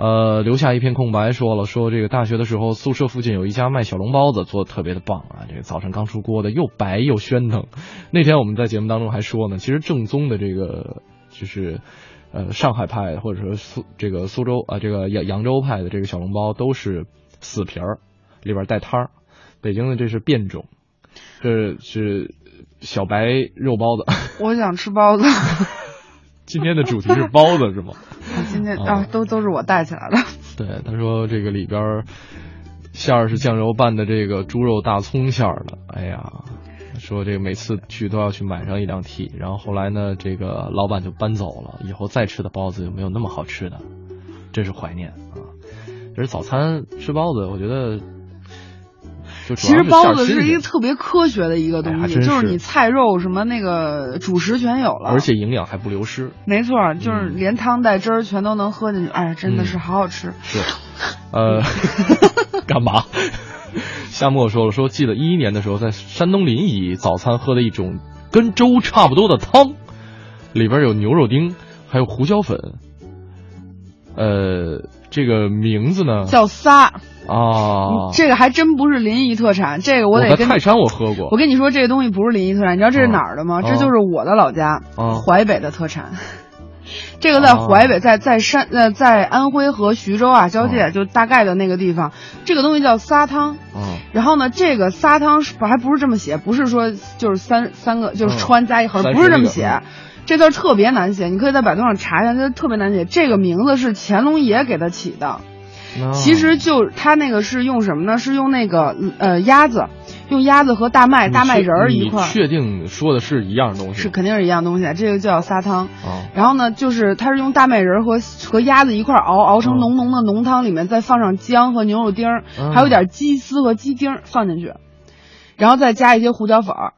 呃，留下一片空白，说了说这个大学的时候，宿舍附近有一家卖小笼包子，做的特别的棒啊。这个早晨刚出锅的，又白又喧腾。那天我们在节目当中还说呢，其实正宗的这个 <laughs> 就是呃上海派或者说苏这个苏州啊这个扬扬州派的这个小笼包都是死皮儿，里边带汤儿。北京的这是变种，这是小白肉包子。<laughs> 我想吃包子。今天的主题是包子是吗？今天啊，都都是我带起来的。<laughs> 对，他说这个里边馅儿是酱油拌的，这个猪肉大葱馅儿的。哎呀，说这个每次去都要去买上一两屉，然后后来呢，这个老板就搬走了，以后再吃的包子就没有那么好吃的，真是怀念啊！其实早餐吃包子，我觉得。其实包子是一个特别科学的一个东西，就是你菜肉什么那个主食全有了，而且营养还不流失。没错，就是连汤带汁儿全都能喝进去，哎，真的是好好吃。是，呃，<laughs> 干嘛？夏沫说了，说记得一一年的时候在山东临沂早餐喝的一种跟粥差不多的汤，里边有牛肉丁，还有胡椒粉。呃，这个名字呢？叫仨。啊，这个还真不是临沂特产，这个我得跟泰山我喝过。我跟你说，这个东西不是临沂特产，你知道这是哪儿的吗？这就是我的老家，淮北的特产。这个在淮北，在在山呃，在安徽和徐州啊交界，就大概的那个地方，这个东西叫撒汤。然后呢，这个撒汤是还不是这么写，不是说就是三三个就是川加一横，不是这么写，这字特别难写，你可以在百度上查一下，它特别难写。这个名字是乾隆爷给他起的。其实就他那个是用什么呢？是用那个呃鸭子，用鸭子和大麦、大麦仁儿一块。确定说的是一样东西？是肯定是一样东西，这个叫撒汤。然后呢，就是它是用大麦仁和和鸭子一块熬，熬成浓浓的浓汤，里面再放上姜和牛肉丁儿，还有点鸡丝和鸡丁放进去，然后再加一些胡椒粉儿。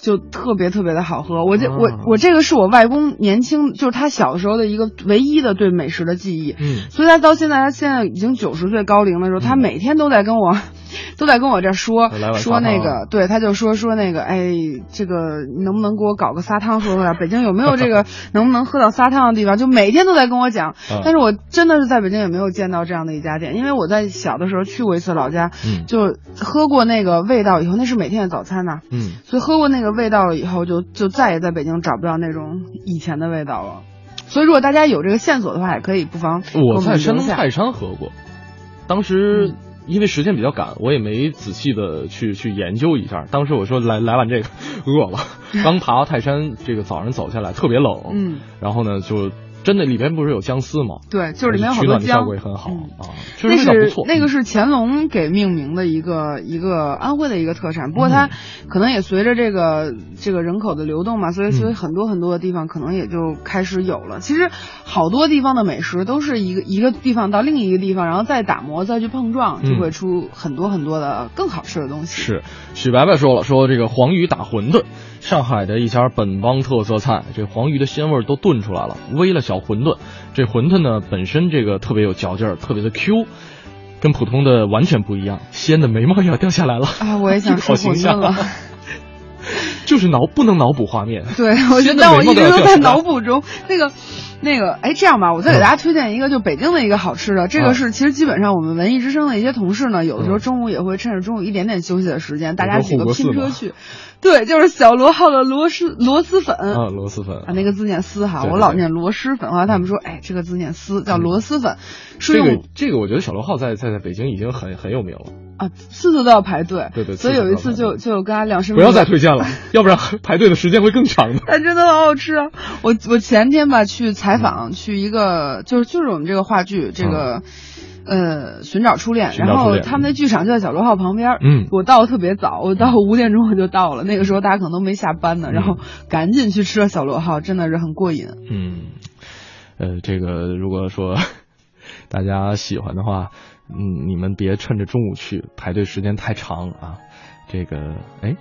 就特别特别的好喝，我这我我这个是我外公年轻，就是他小时候的一个唯一的对美食的记忆，嗯，所以他到现在他现在已经九十岁高龄的时候，他每天都在跟我 <laughs> 都在跟我这说说那个，对，他就说说那个，哎，这个能不能给我搞个撒汤？说说呀，北京有没有这个 <laughs> 能不能喝到撒汤的地方？就每天都在跟我讲嗯，但是我真的是在北京也没有见到这样的一家店，因为我在小的时候去过一次老家，嗯就喝过那个味道以后，那是每天的早餐呐、嗯，所以喝过那个味道了以后，就就再也在北京找不到那种以前的味道了。所以如果大家有这个线索的话，也可以不妨我们在山东泰山喝过，当时嗯因为时间比较赶，我也没仔细的去去研究一下。当时我说来来碗这个，<laughs> 饿了，<laughs> 刚爬到泰山，这个早上走下来特别冷，嗯，然后呢就真的里边不是有姜丝吗？对，就是里面有好取暖的多姜效果也很好、嗯啊，确那是实味道不错。那个是乾隆给命名的一个一个安徽的一个特产，不过它可能也随着这个这个人口的流动嘛，所以所以嗯很多很多的地方可能也就开始有了。其实好多地方的美食都是一个一个地方到另一个地方，然后再打磨再去碰撞，嗯就会出很多很多的更好吃的东西。是，许白白说了，说这个黄鱼打馄饨，上海的一家本帮特色菜，这黄鱼的鲜味都炖出来了，煨了小馄饨，这馄饨呢本身这个特别有嚼劲儿，特别的 Q，跟普通的完全不一样，鲜的眉毛也要掉下来了。啊，我也想 <laughs> 吃馄饨象了。<laughs> 就是脑不能脑补画面，<laughs> 对，我觉得但我一直都在脑补中。那个，那个，哎，这样吧，我再给大家推荐一个，就北京的一个好吃的。这个嗯是其实基本上我们文艺之声的一些同事呢，有的时候中午也会趁着中午一点点休息的时间，大家几个拼车去。<laughs> 对，就是小螺号的螺蛳螺蛳粉。啊，螺蛳粉啊，那个字念丝哈，我老念螺蛳粉。后来他们说，哎，这个字念丝，叫螺蛳粉，这个这个，我觉得小螺号在在在北京已经很很有名了。啊，次次都要排队。对对所以有一次就就跟他两身不要再推荐了，要不然排队的时间会更长的。<laughs> 但真的好好吃啊！我我前天吧去采访，去一个就是就是我们这个话剧这个。呃，寻找初恋，然后他们的剧场就在小螺号旁边。嗯我到的特别早，我到五点钟我就到了。那个时候大家可能都没下班呢，嗯然后赶紧去吃了小螺号，真的是很过瘾。嗯，呃，这个如果说 <laughs> 大家喜欢的话，嗯，你们别趁着中午去，排队时间太长啊。这个，哎，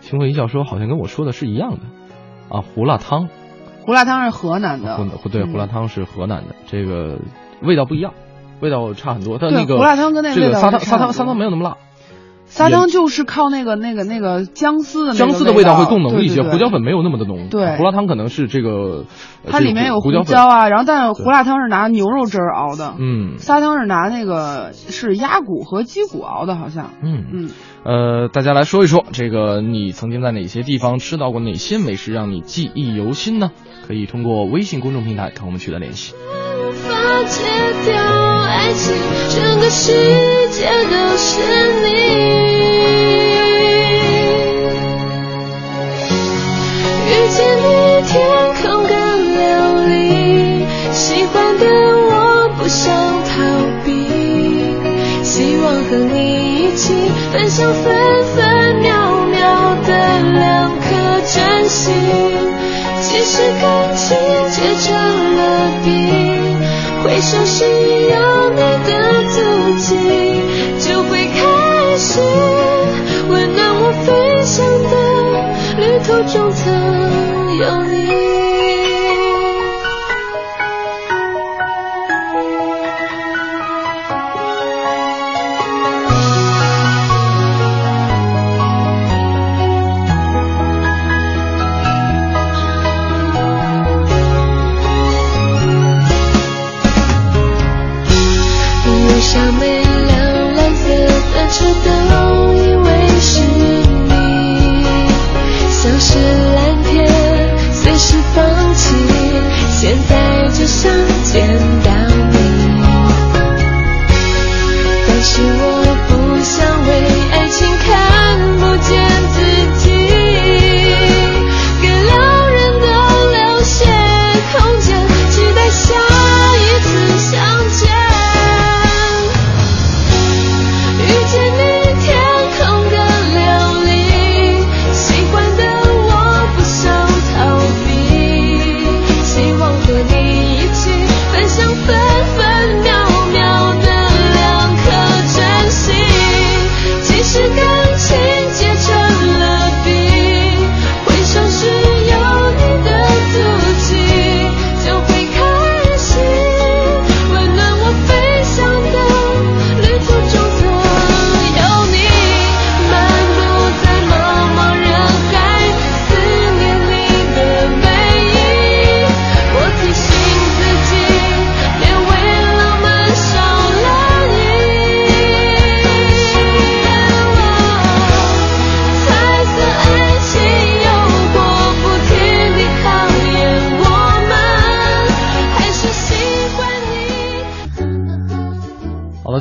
清风一笑说好像跟我说的是一样的啊，胡辣汤，胡辣汤是河南的，胡对，嗯胡辣汤是河南的，这个味道不一样，味道差很多。但那个胡辣汤跟那这个味道撒汤撒汤撒汤没有那么辣，撒汤就是靠那个那个那个姜丝的姜丝的味道会更浓一些，胡椒粉没有那么的浓。对胡辣汤可能是这个，呃它里面有胡椒啊，然后但是胡辣汤是拿牛肉汁儿熬的，嗯撒汤是拿那个是鸭骨和鸡骨熬的，好像。嗯嗯，呃，大家来说一说，这个你曾经在哪些地方吃到过哪些美食，让你记忆犹新呢？可以通过微信公众平台跟我们取得联系。戒掉爱情，整个世界都是你。遇见你，天空更亮丽，喜欢的我不想逃避，希望和你一起分享分分秒秒的两颗真心。即使感情结成了冰，回首时有你的足迹，就会开始温暖我飞翔的旅途中曾有你。现在只想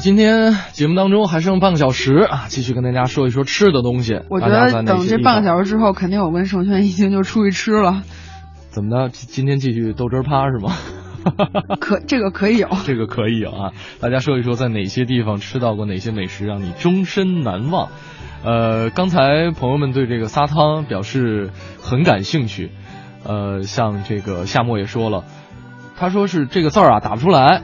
今天节目当中还剩半个小时啊，继续跟大家说一说吃的东西。我觉得等这半个小时之后，肯定我跟盛轩一定就出去吃了。怎么的？今天继续豆汁儿趴是吗？<laughs> 可这个可以有，这个可以有啊！大家说一说，在哪些地方吃到过哪些美食让你终身难忘？呃，刚才朋友们对这个撒汤表示很感兴趣。呃，像这个夏末也说了，他说是这个字儿啊打不出来，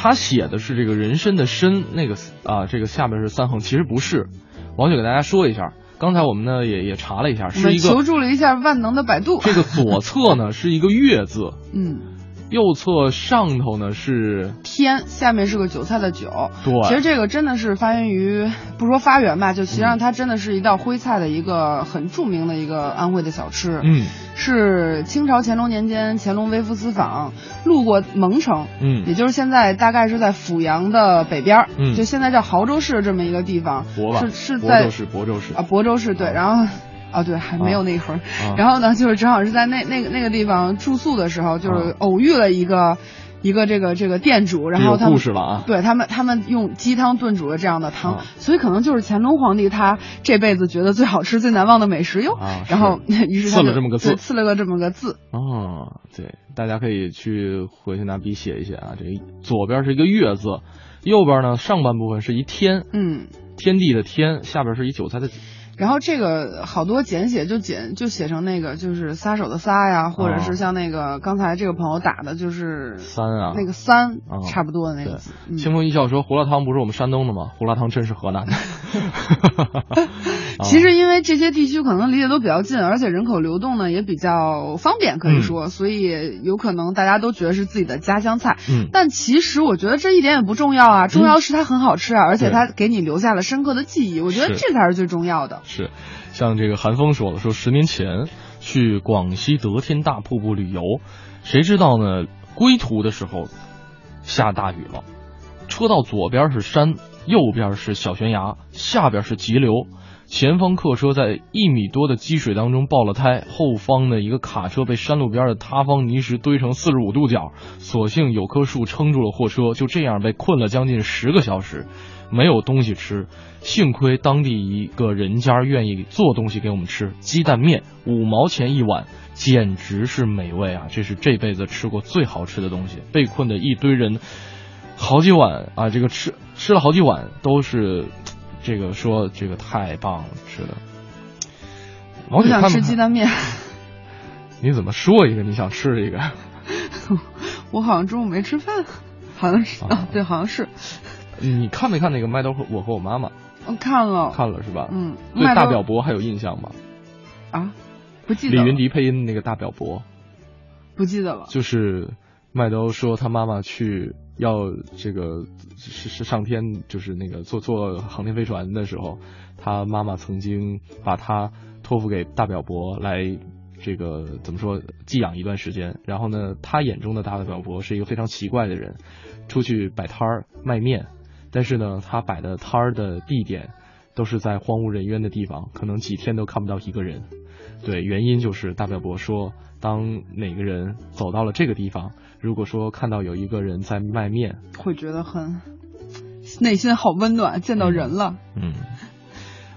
他写的是这个人参的参，那个啊这个下面是三横，其实不是。王雪给大家说一下，刚才我们呢也也查了一下，是一个求助了一下万能的百度。这个左侧呢是一个月字，嗯。右侧上头呢是天，下面是个韭菜的韭。对，其实这个真的是发源于，不说发源吧，就实际上它真的是一道徽菜的一个很著名的一个安徽的小吃。嗯，是清朝乾隆年间，乾隆微服私访，路过蒙城，嗯，也就是现在大概是在阜阳的北边，嗯，就现在叫亳州市这么一个地方。是是在亳州市，亳州市啊，亳州市对，然后。啊，对，还没有那一横。然后呢，就是正好是在那那个那个地方住宿的时候，就是偶遇了一个一个这个这个店主，然后他们故事了啊，对他们他们用鸡汤炖煮了这样的汤，所以可能就是乾隆皇帝他这辈子觉得最好吃最难忘的美食哟。然后于是赐了这么个字，赐了个这么个字。哦，对，大家可以去回去拿笔写一写啊。这左边是一个月字，右边呢上半部分是一天，嗯，天地的天，下边是一韭菜的。然后这个好多简写就简就写成那个就是撒手的撒呀，或者是像那个刚才这个朋友打的就是三啊，那个三差不多的那个字。清风一笑说：“胡辣汤不是我们山东的吗？胡辣汤真是河南的。” <laughs> <laughs> 其实因为这些地区可能离得都比较近，而且人口流动呢也比较方便，可以说，所以有可能大家都觉得是自己的家乡菜。嗯，但其实我觉得这一点也不重要啊，重要是它很好吃啊，而且它给你留下了深刻的记忆，我觉得这才是最重要的。是，像这个韩风说了，说十年前去广西德天大瀑布旅游，谁知道呢？归途的时候下大雨了，车道左边是山，右边是小悬崖，下边是急流，前方客车在一米多的积水当中爆了胎，后方的一个卡车被山路边的塌方泥石堆成四十五度角，所幸有棵树撑住了货车，就这样被困了将近十个小时。没有东西吃，幸亏当地一个人家愿意做东西给我们吃，鸡蛋面五毛钱一碗，简直是美味啊！这是这辈子吃过最好吃的东西。被困的一堆人，好几碗啊，这个吃吃了好几碗，都是这个说这个太棒了是的。我想吃鸡蛋面。<laughs> 你怎么说一个你想吃一个？<laughs> 我好像中午没吃饭，好像是啊，对，好像是。你看没看那个麦兜和我和我妈妈？我看了，看了是吧？嗯，对大表伯还有印象吗？啊，不记得。李云迪配音的那个大表伯，不记得了。就是麦兜说他妈妈去要这个是是上天，就是那个坐坐航天飞船的时候，他妈妈曾经把他托付给大表伯来这个怎么说寄养一段时间。然后呢，他眼中的大表伯是一个非常奇怪的人，出去摆摊儿卖面。但是呢，他摆的摊儿的地点都是在荒无人烟的地方，可能几天都看不到一个人。对，原因就是大表伯说，当哪个人走到了这个地方，如果说看到有一个人在卖面，会觉得很内心好温暖，见到人了。嗯，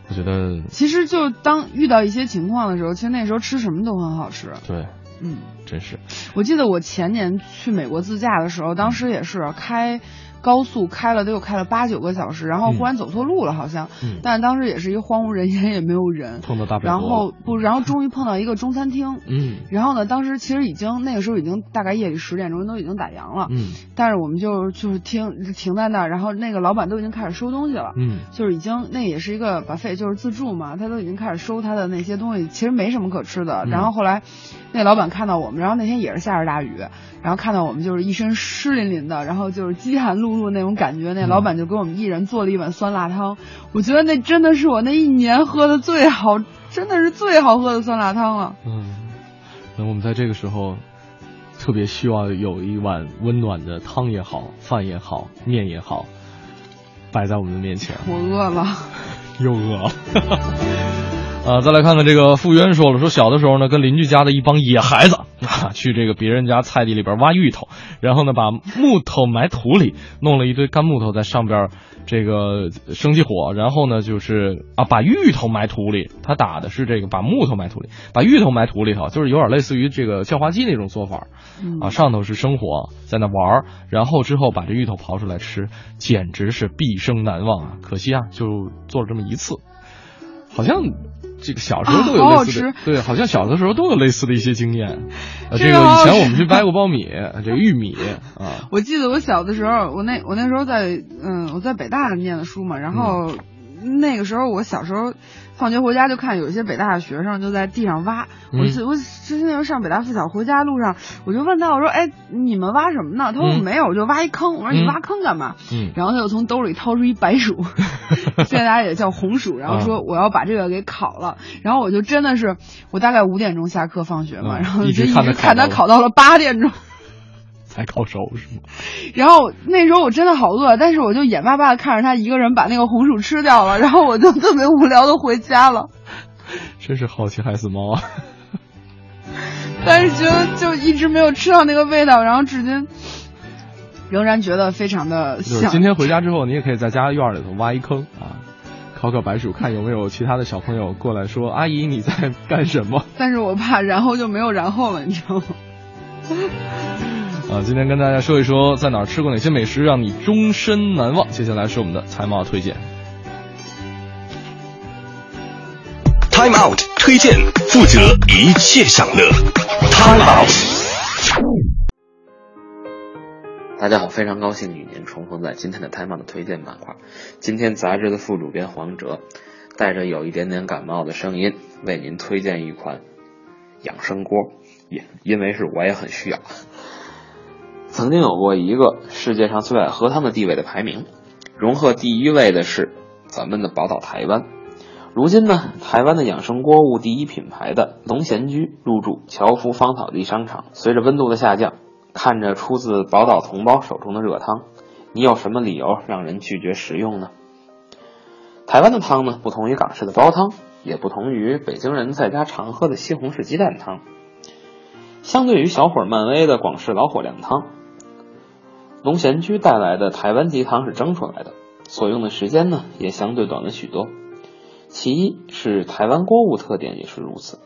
我觉得其实就当遇到一些情况的时候，其实那时候吃什么都很好吃。对，嗯，真是。我记得我前年去美国自驾的时候，当时也是开。高速开了得有开了八九个小时，然后忽然走错路了，好像。嗯。但当时也是一个荒无人烟，也没有人。碰到大然后不，然后终于碰到一个中餐厅。嗯。然后呢，当时其实已经那个时候已经大概夜里十点钟，都已经打烊了。嗯。但是我们就就是停停在那儿，然后那个老板都已经开始收东西了。嗯。就是已经那也是一个把费就是自助嘛，他都已经开始收他的那些东西，其实没什么可吃的。然后后来，那老板看到我们，然后那天也是下着大雨，然后看到我们就是一身湿淋淋的，然后就是饥寒那种感觉。那老板就给我们一人做了一碗酸辣汤，我觉得那真的是我那一年喝的最好，真的是最好喝的酸辣汤了。嗯，那我们在这个时候特别希望有一碗温暖的汤也好，饭也好，面也好，摆在我们的面前。我饿了，<laughs> 又饿了。啊，再来看看这个傅渊说了，说小的时候呢，跟邻居家的一帮野孩子啊，去这个别人家菜地里边挖芋头，然后呢把木头埋土里，弄了一堆干木头在上边，这个生起火，然后呢就是啊把芋头埋土里，他打的是这个把木头埋土里，把芋头埋土里头，就是有点类似于这个叫花鸡那种做法，啊上头是生火在那玩儿，然后之后把这芋头刨出来吃，简直是毕生难忘啊！可惜啊，就做了这么一次，好像。这个小时候都有类似的，对，好像小的时候都有类似的一些经验。啊，<laughs> 这个以前我们去掰过苞米，这个玉米啊。<laughs> 我记得我小的时候，我那我那时候在嗯我在北大念的书嘛，然后那个时候我小时候。放学回家就看有一些北大的学生就在地上挖，我我之前那时候上北大附小回家路上，我就问他我说哎你们挖什么呢？他说没有，我就挖一坑。我说你挖坑干嘛？然后他就从兜里掏出一白薯，<laughs> 现在大家也叫红薯，然后说我要把这个给烤了。然后我就真的是我大概五点钟下课放学嘛，然后就一直看他烤到了八点钟。才烤熟是吗？然后那时候我真的好饿，但是我就眼巴巴的看着他一个人把那个红薯吃掉了，然后我就特别无聊的回家了。真是好奇害死猫啊！但是觉得就一直没有吃到那个味道，然后至今仍然觉得非常的香。今天回家之后，你也可以在家院里头挖一坑啊，烤烤白薯，看有没有其他的小朋友过来说：“阿姨你在干什么？”但是我怕然后就没有然后了，你知道吗？啊，今天跟大家说一说在哪儿吃过哪些美食让你终身难忘。接下来是我们的 Time Out 推荐。Time Out 推荐，负责一切享乐。Time Out。大家好，非常高兴与您重逢在今天的 Time Out 推荐板块。今天杂志的副主编黄哲带着有一点点感冒的声音，为您推荐一款养生锅，也因为是我也很需要。曾经有过一个世界上最爱喝汤的地位的排名，荣获第一位的是咱们的宝岛台湾。如今呢，台湾的养生锅物第一品牌的龙贤居入驻侨福芳草地商场。随着温度的下降，看着出自宝岛同胞手中的热汤，你有什么理由让人拒绝食用呢？台湾的汤呢，不同于港式的煲汤，也不同于北京人在家常喝的西红柿鸡蛋汤。相对于小火慢煨的广式老火靓汤。龙贤居带来的台湾鸡汤是蒸出来的，所用的时间呢也相对短了许多。其一是台湾锅物特点也是如此，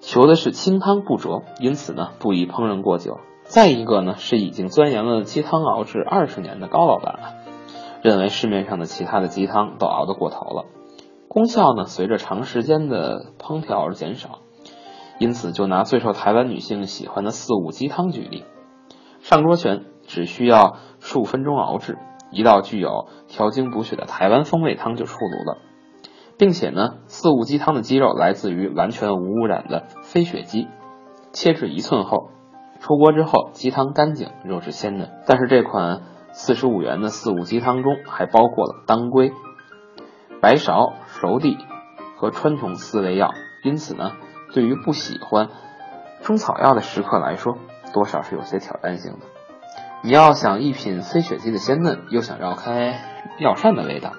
求的是清汤不浊，因此呢不宜烹饪过久。再一个呢是已经钻研了鸡汤熬制二十年的高老板了，认为市面上的其他的鸡汤都熬得过头了，功效呢随着长时间的烹调而减少，因此就拿最受台湾女性喜欢的四物鸡汤举例。上桌前只需要数分钟熬制，一道具有调经补血的台湾风味汤就出炉了，并且呢，四物鸡汤的鸡肉来自于完全无污染的飞雪鸡，切至一寸厚，出锅之后鸡汤干净，肉质鲜嫩。但是这款四十五元的四物鸡汤中还包括了当归、白芍、熟地和川穹四味药，因此呢，对于不喜欢中草药的食客来说。多少是有些挑战性的。你要想一品飞雪鸡的鲜嫩，又想绕开药膳的味道，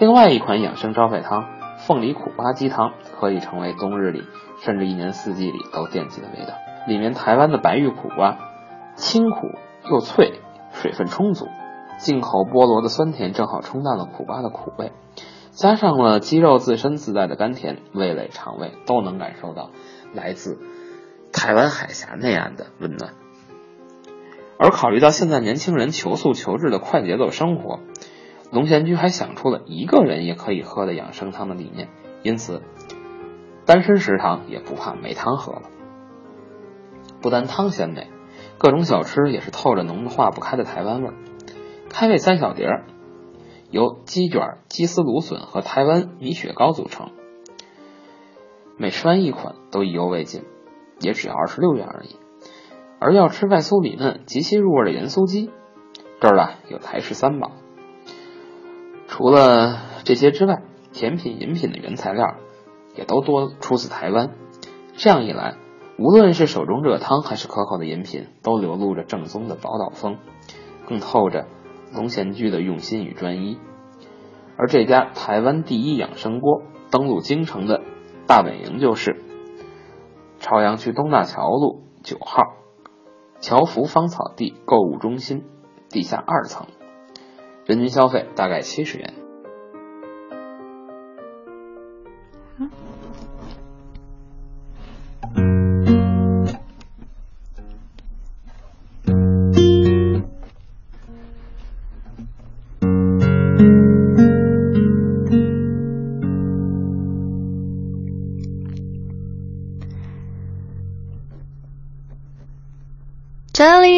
另外一款养生招牌汤——凤梨苦瓜鸡汤，可以成为冬日里甚至一年四季里都惦记的味道。里面台湾的白玉苦瓜，清苦又脆，水分充足；进口菠萝的酸甜正好冲淡了苦瓜的苦味，加上了鸡肉自身自带的甘甜，味蕾肠胃都能感受到来自。台湾海峡那样的温暖，而考虑到现在年轻人求速求质的快节奏生活，龙贤居还想出了一个人也可以喝的养生汤的理念，因此单身食堂也不怕没汤喝了。不但汤鲜美，各种小吃也是透着浓的化不开的台湾味儿。开胃三小碟，由鸡卷、鸡丝芦笋和台湾米雪糕组成，每吃完一款都意犹未尽。也只要二十六元而已，而要吃外酥里嫩、极其入味的盐酥鸡，这儿啊有台式三宝。除了这些之外，甜品、饮品的原材料也都多出自台湾。这样一来，无论是手中热汤还是可口的饮品，都流露着正宗的宝岛风，更透着龙贤居的用心与专一。而这家台湾第一养生锅登陆京城的大本营就是。朝阳区东大桥路九号，侨福芳草地购物中心地下二层，人均消费大概七十元。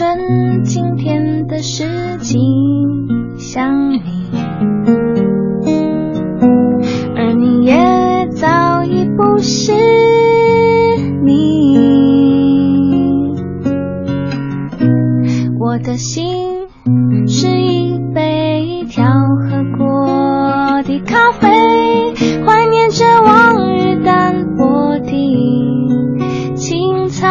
春，今天的事情想你，而你也早已不是你。我的心是一杯调和过的咖啡，怀念着往日淡薄的青草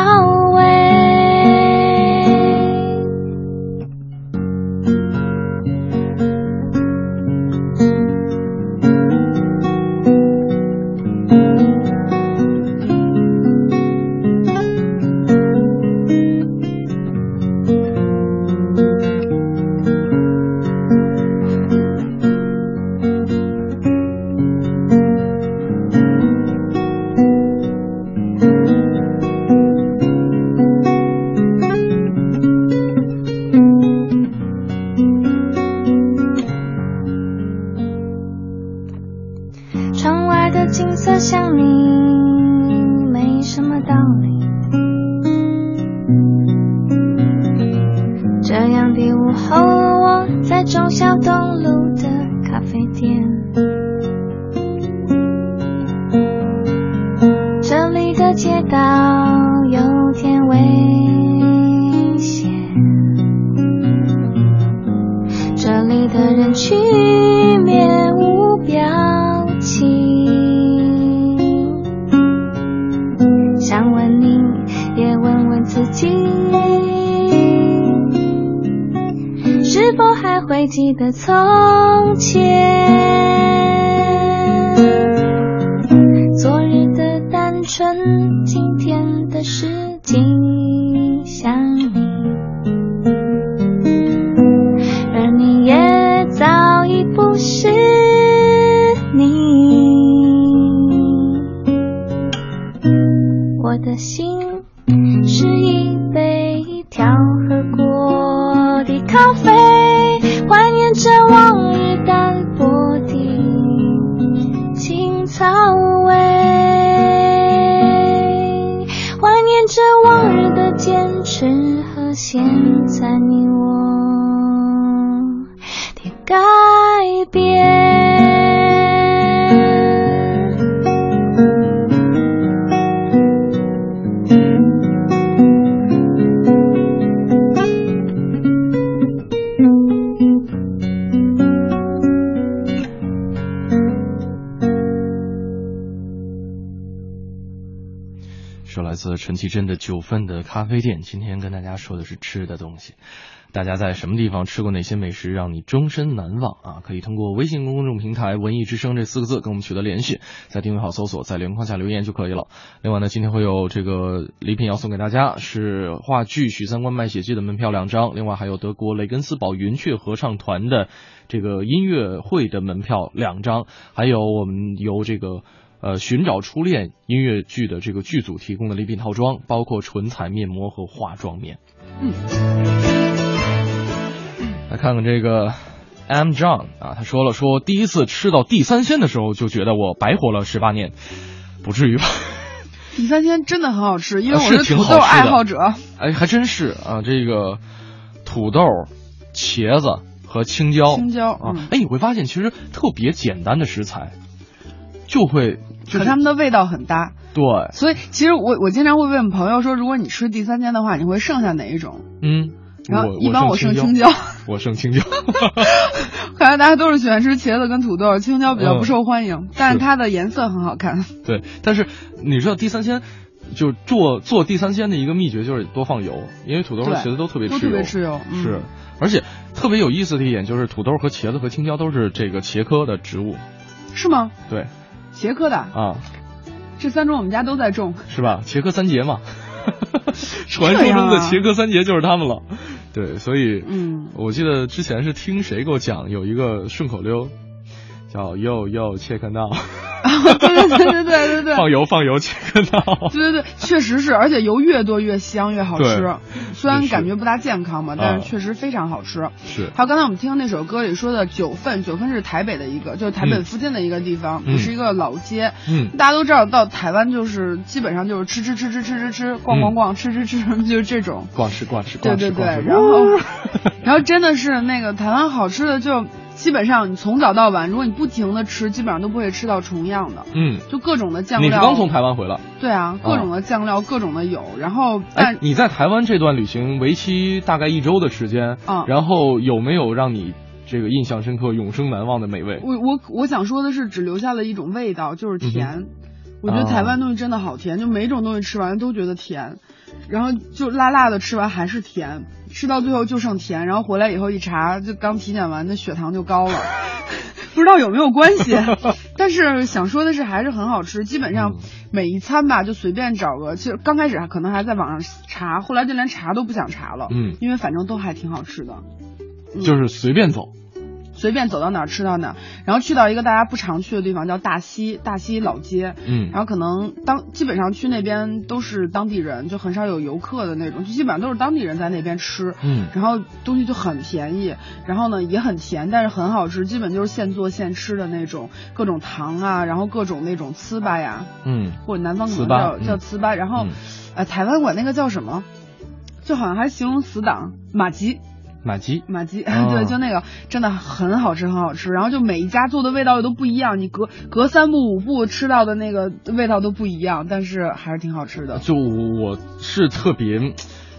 陈绮贞的《九份的咖啡店》。今天跟大家说的是吃的东西，大家在什么地方吃过哪些美食让你终身难忘啊？可以通过微信公众平台“文艺之声”这四个字跟我们取得联系，在订阅号搜索，在留言框下留言就可以了。另外呢，今天会有这个礼品要送给大家，是话剧《许三观卖血记》的门票两张，另外还有德国雷根斯堡云雀合唱团的这个音乐会的门票两张，还有我们由这个。呃，寻找初恋音乐剧的这个剧组提供的礼品套装，包括唇彩、面膜和化妆棉。嗯，来看看这个 M John 啊，他说了，说第一次吃到地三鲜的时候，就觉得我白活了十八年，不至于吧？<laughs> 地三鲜真的很好吃，因为我是土豆爱好者。哎，还真是啊，这个土豆、茄子和青椒，青椒啊，哎，你会发现其实特别简单的食材。就会和他们的味道很搭，对，所以其实我我经常会问朋友说，如果你吃地三鲜的话，你会剩下哪一种？嗯，然后一般我剩青椒，<laughs> 我剩青椒。<laughs> 看来大家都是喜欢吃茄子跟土豆，青椒比较不受欢迎，但是它的颜色很好看。对，但是你知道地三鲜，就做做地三鲜的一个秘诀就是多放油，因为土豆和茄子都特别吃油，特别吃油，是，而且特别有意思的一点就是土豆和茄子和青椒都是这个茄科的植物，是吗？对。茄科的。啊，这三种我们家都在种，是吧？茄科三杰嘛，<laughs> 传说中的茄科三杰就是他们了。对，所以，嗯，我记得之前是听谁给我讲有一个顺口溜，叫 “yo yo check now”。对对对对对对对，放油放油切克闹。对对对，确实是，而且油越多越香越好吃。虽然感觉不大健康嘛，但是确实非常好吃。是。还有刚才我们听那首歌里说的九份，九份是台北的一个，就是台北附近的一个地方，是一个老街。嗯。大家都知道，到台湾就是基本上就是吃吃吃吃吃吃吃，逛逛逛，吃吃吃，就是这种。逛吃逛吃逛吃。对对对，然后，<laughs> 然后真的是那个台湾好吃的就。基本上你从早到晚，如果你不停的吃，基本上都不会吃到重样的。嗯，就各种的酱料。你刚从台湾回来？对啊，各种的酱料，各种的有。然后，哎，你在台湾这段旅行为期大概一周的时间，啊，然后有没有让你这个印象深刻、永生难忘的美味？我我我想说的是，只留下了一种味道，就是甜。我觉得台湾东西真的好甜，就每种东西吃完都觉得甜，然后就辣辣的吃完还是甜。吃到最后就剩甜，然后回来以后一查，就刚体检完，那血糖就高了，<laughs> 不知道有没有关系。但是想说的是，还是很好吃。基本上每一餐吧，就随便找个，其实刚开始可能还在网上查，后来就连查都不想查了。嗯，因为反正都还挺好吃的。就是随便走。随便走到哪儿吃到哪儿，然后去到一个大家不常去的地方叫大溪大溪老街，嗯，然后可能当基本上去那边都是当地人，就很少有游客的那种，就基本上都是当地人在那边吃，嗯，然后东西就很便宜，然后呢也很甜，但是很好吃，基本就是现做现吃的那种，各种糖啊，然后各种那种糍粑呀，嗯，或者南方可能叫叫糍粑，然后，呃，台湾管那个叫什么，就好像还形容死党马吉。马吉，马吉，<laughs> 对，就那个真的很好吃，很好吃。然后就每一家做的味道又都不一样，你隔隔三步五步吃到的那个味道都不一样，但是还是挺好吃的。就我是特别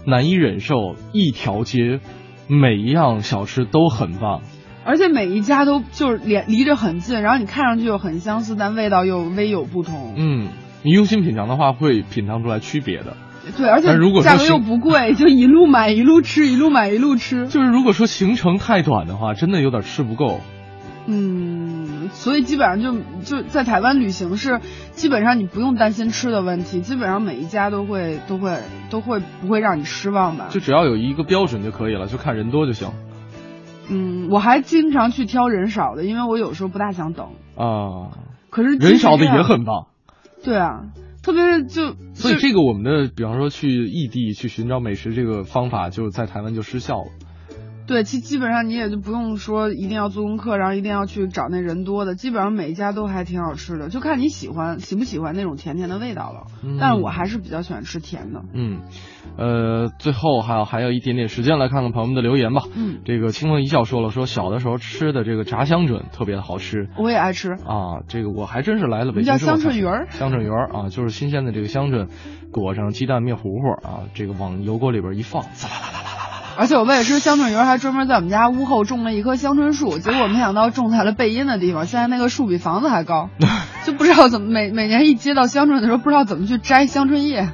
难以忍受，一条街每一样小吃都很棒，而且每一家都就是连离着很近，然后你看上去又很相似，但味道又微有不同。嗯，你用心品尝的话，会品尝出来区别的。对，而且价格又不贵，就一路买一路吃，一路买一路吃。就是如果说行程太短的话，真的有点吃不够。嗯，所以基本上就就在台湾旅行是，基本上你不用担心吃的问题，基本上每一家都会都会都会不会让你失望吧？就只要有一个标准就可以了，就看人多就行。嗯，我还经常去挑人少的，因为我有时候不大想等啊。可是人少的也很棒。对啊。特别是就，所以这个我们的，比方说去异地去寻找美食这个方法，就在台湾就失效了。对，基基本上你也就不用说一定要做功课，然后一定要去找那人多的，基本上每一家都还挺好吃的，就看你喜欢喜不喜欢那种甜甜的味道了。但我还是比较喜欢吃甜的。嗯，呃，最后还有还有一点点时间来看看朋友们的留言吧。嗯，这个清风一笑说了，说小的时候吃的这个炸香椿特别的好吃。我也爱吃啊，这个我还真是来了北京。叫香椿鱼儿。香椿鱼儿啊，就是新鲜的这个香椿，裹上鸡蛋面糊糊啊，这个往油锅里边一放，滋啦啦啦啦。而且我为了吃香椿鱼，还专门在我们家屋后种了一棵香椿树。结果没想到种在了背阴的地方，现在那个树比房子还高。<laughs> 就不知道怎么每每年一接到香椿的时候，不知道怎么去摘香椿叶。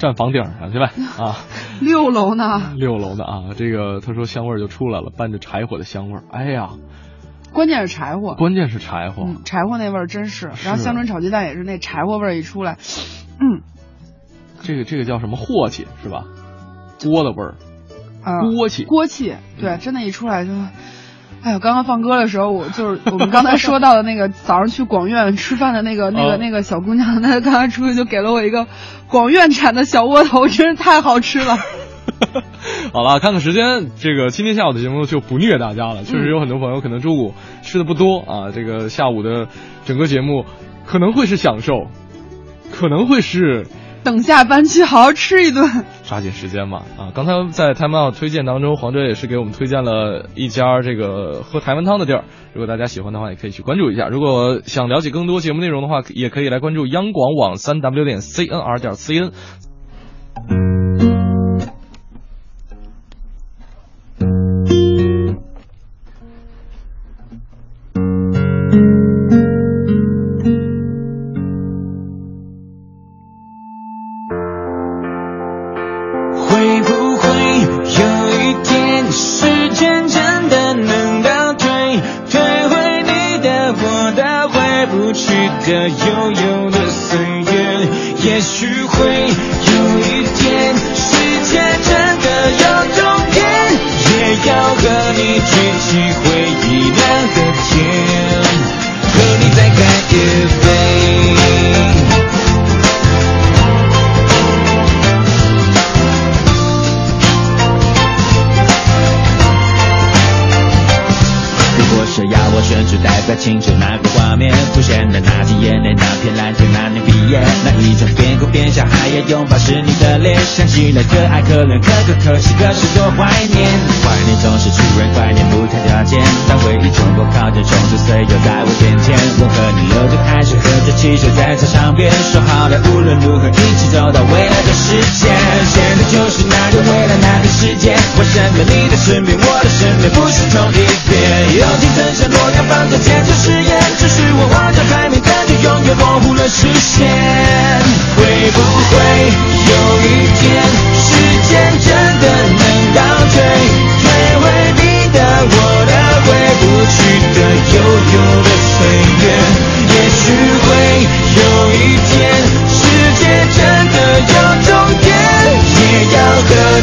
站房顶上去呗 <laughs> 啊！六楼呢？<laughs> 六楼呢啊，这个他说香味儿就出来了，伴着柴火的香味儿。哎呀，关键是柴火，关键是柴火，嗯、柴火那味儿真是。然后香椿炒鸡蛋也是那柴火味儿一出来，嗯，这个这个叫什么镬气是吧？锅的味儿，啊，锅气，锅气，对，真的，一出来就。哎呦，刚刚放歌的时候，我就是我们刚才说到的那个早上去广院吃饭的那个 <laughs> 那个那个小姑娘，<laughs> 她刚才出去就给了我一个广院产的小窝头，真是太好吃了。<laughs> 好了，看看时间，这个今天下午的节目就不虐大家了。确实有很多朋友可能中午吃的不多啊，这个下午的整个节目可能会是享受，可能会是。等下班去好好吃一顿，抓紧时间吧啊！刚才在 Time Out 推荐当中，黄哲也是给我们推荐了一家这个喝台湾汤的地儿。如果大家喜欢的话，也可以去关注一下。如果想了解更多节目内容的话，也可以来关注央广网三 W 点 C N R 点 c n 我想在你的身边，我的身边不是同一边。友情曾像诺亚方舟，坚持誓言，只是我望着海面，感觉永远模糊了视线。会不会？有一天，时间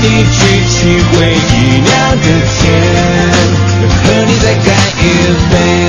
一举起回忆酿的甜，和你再干一杯。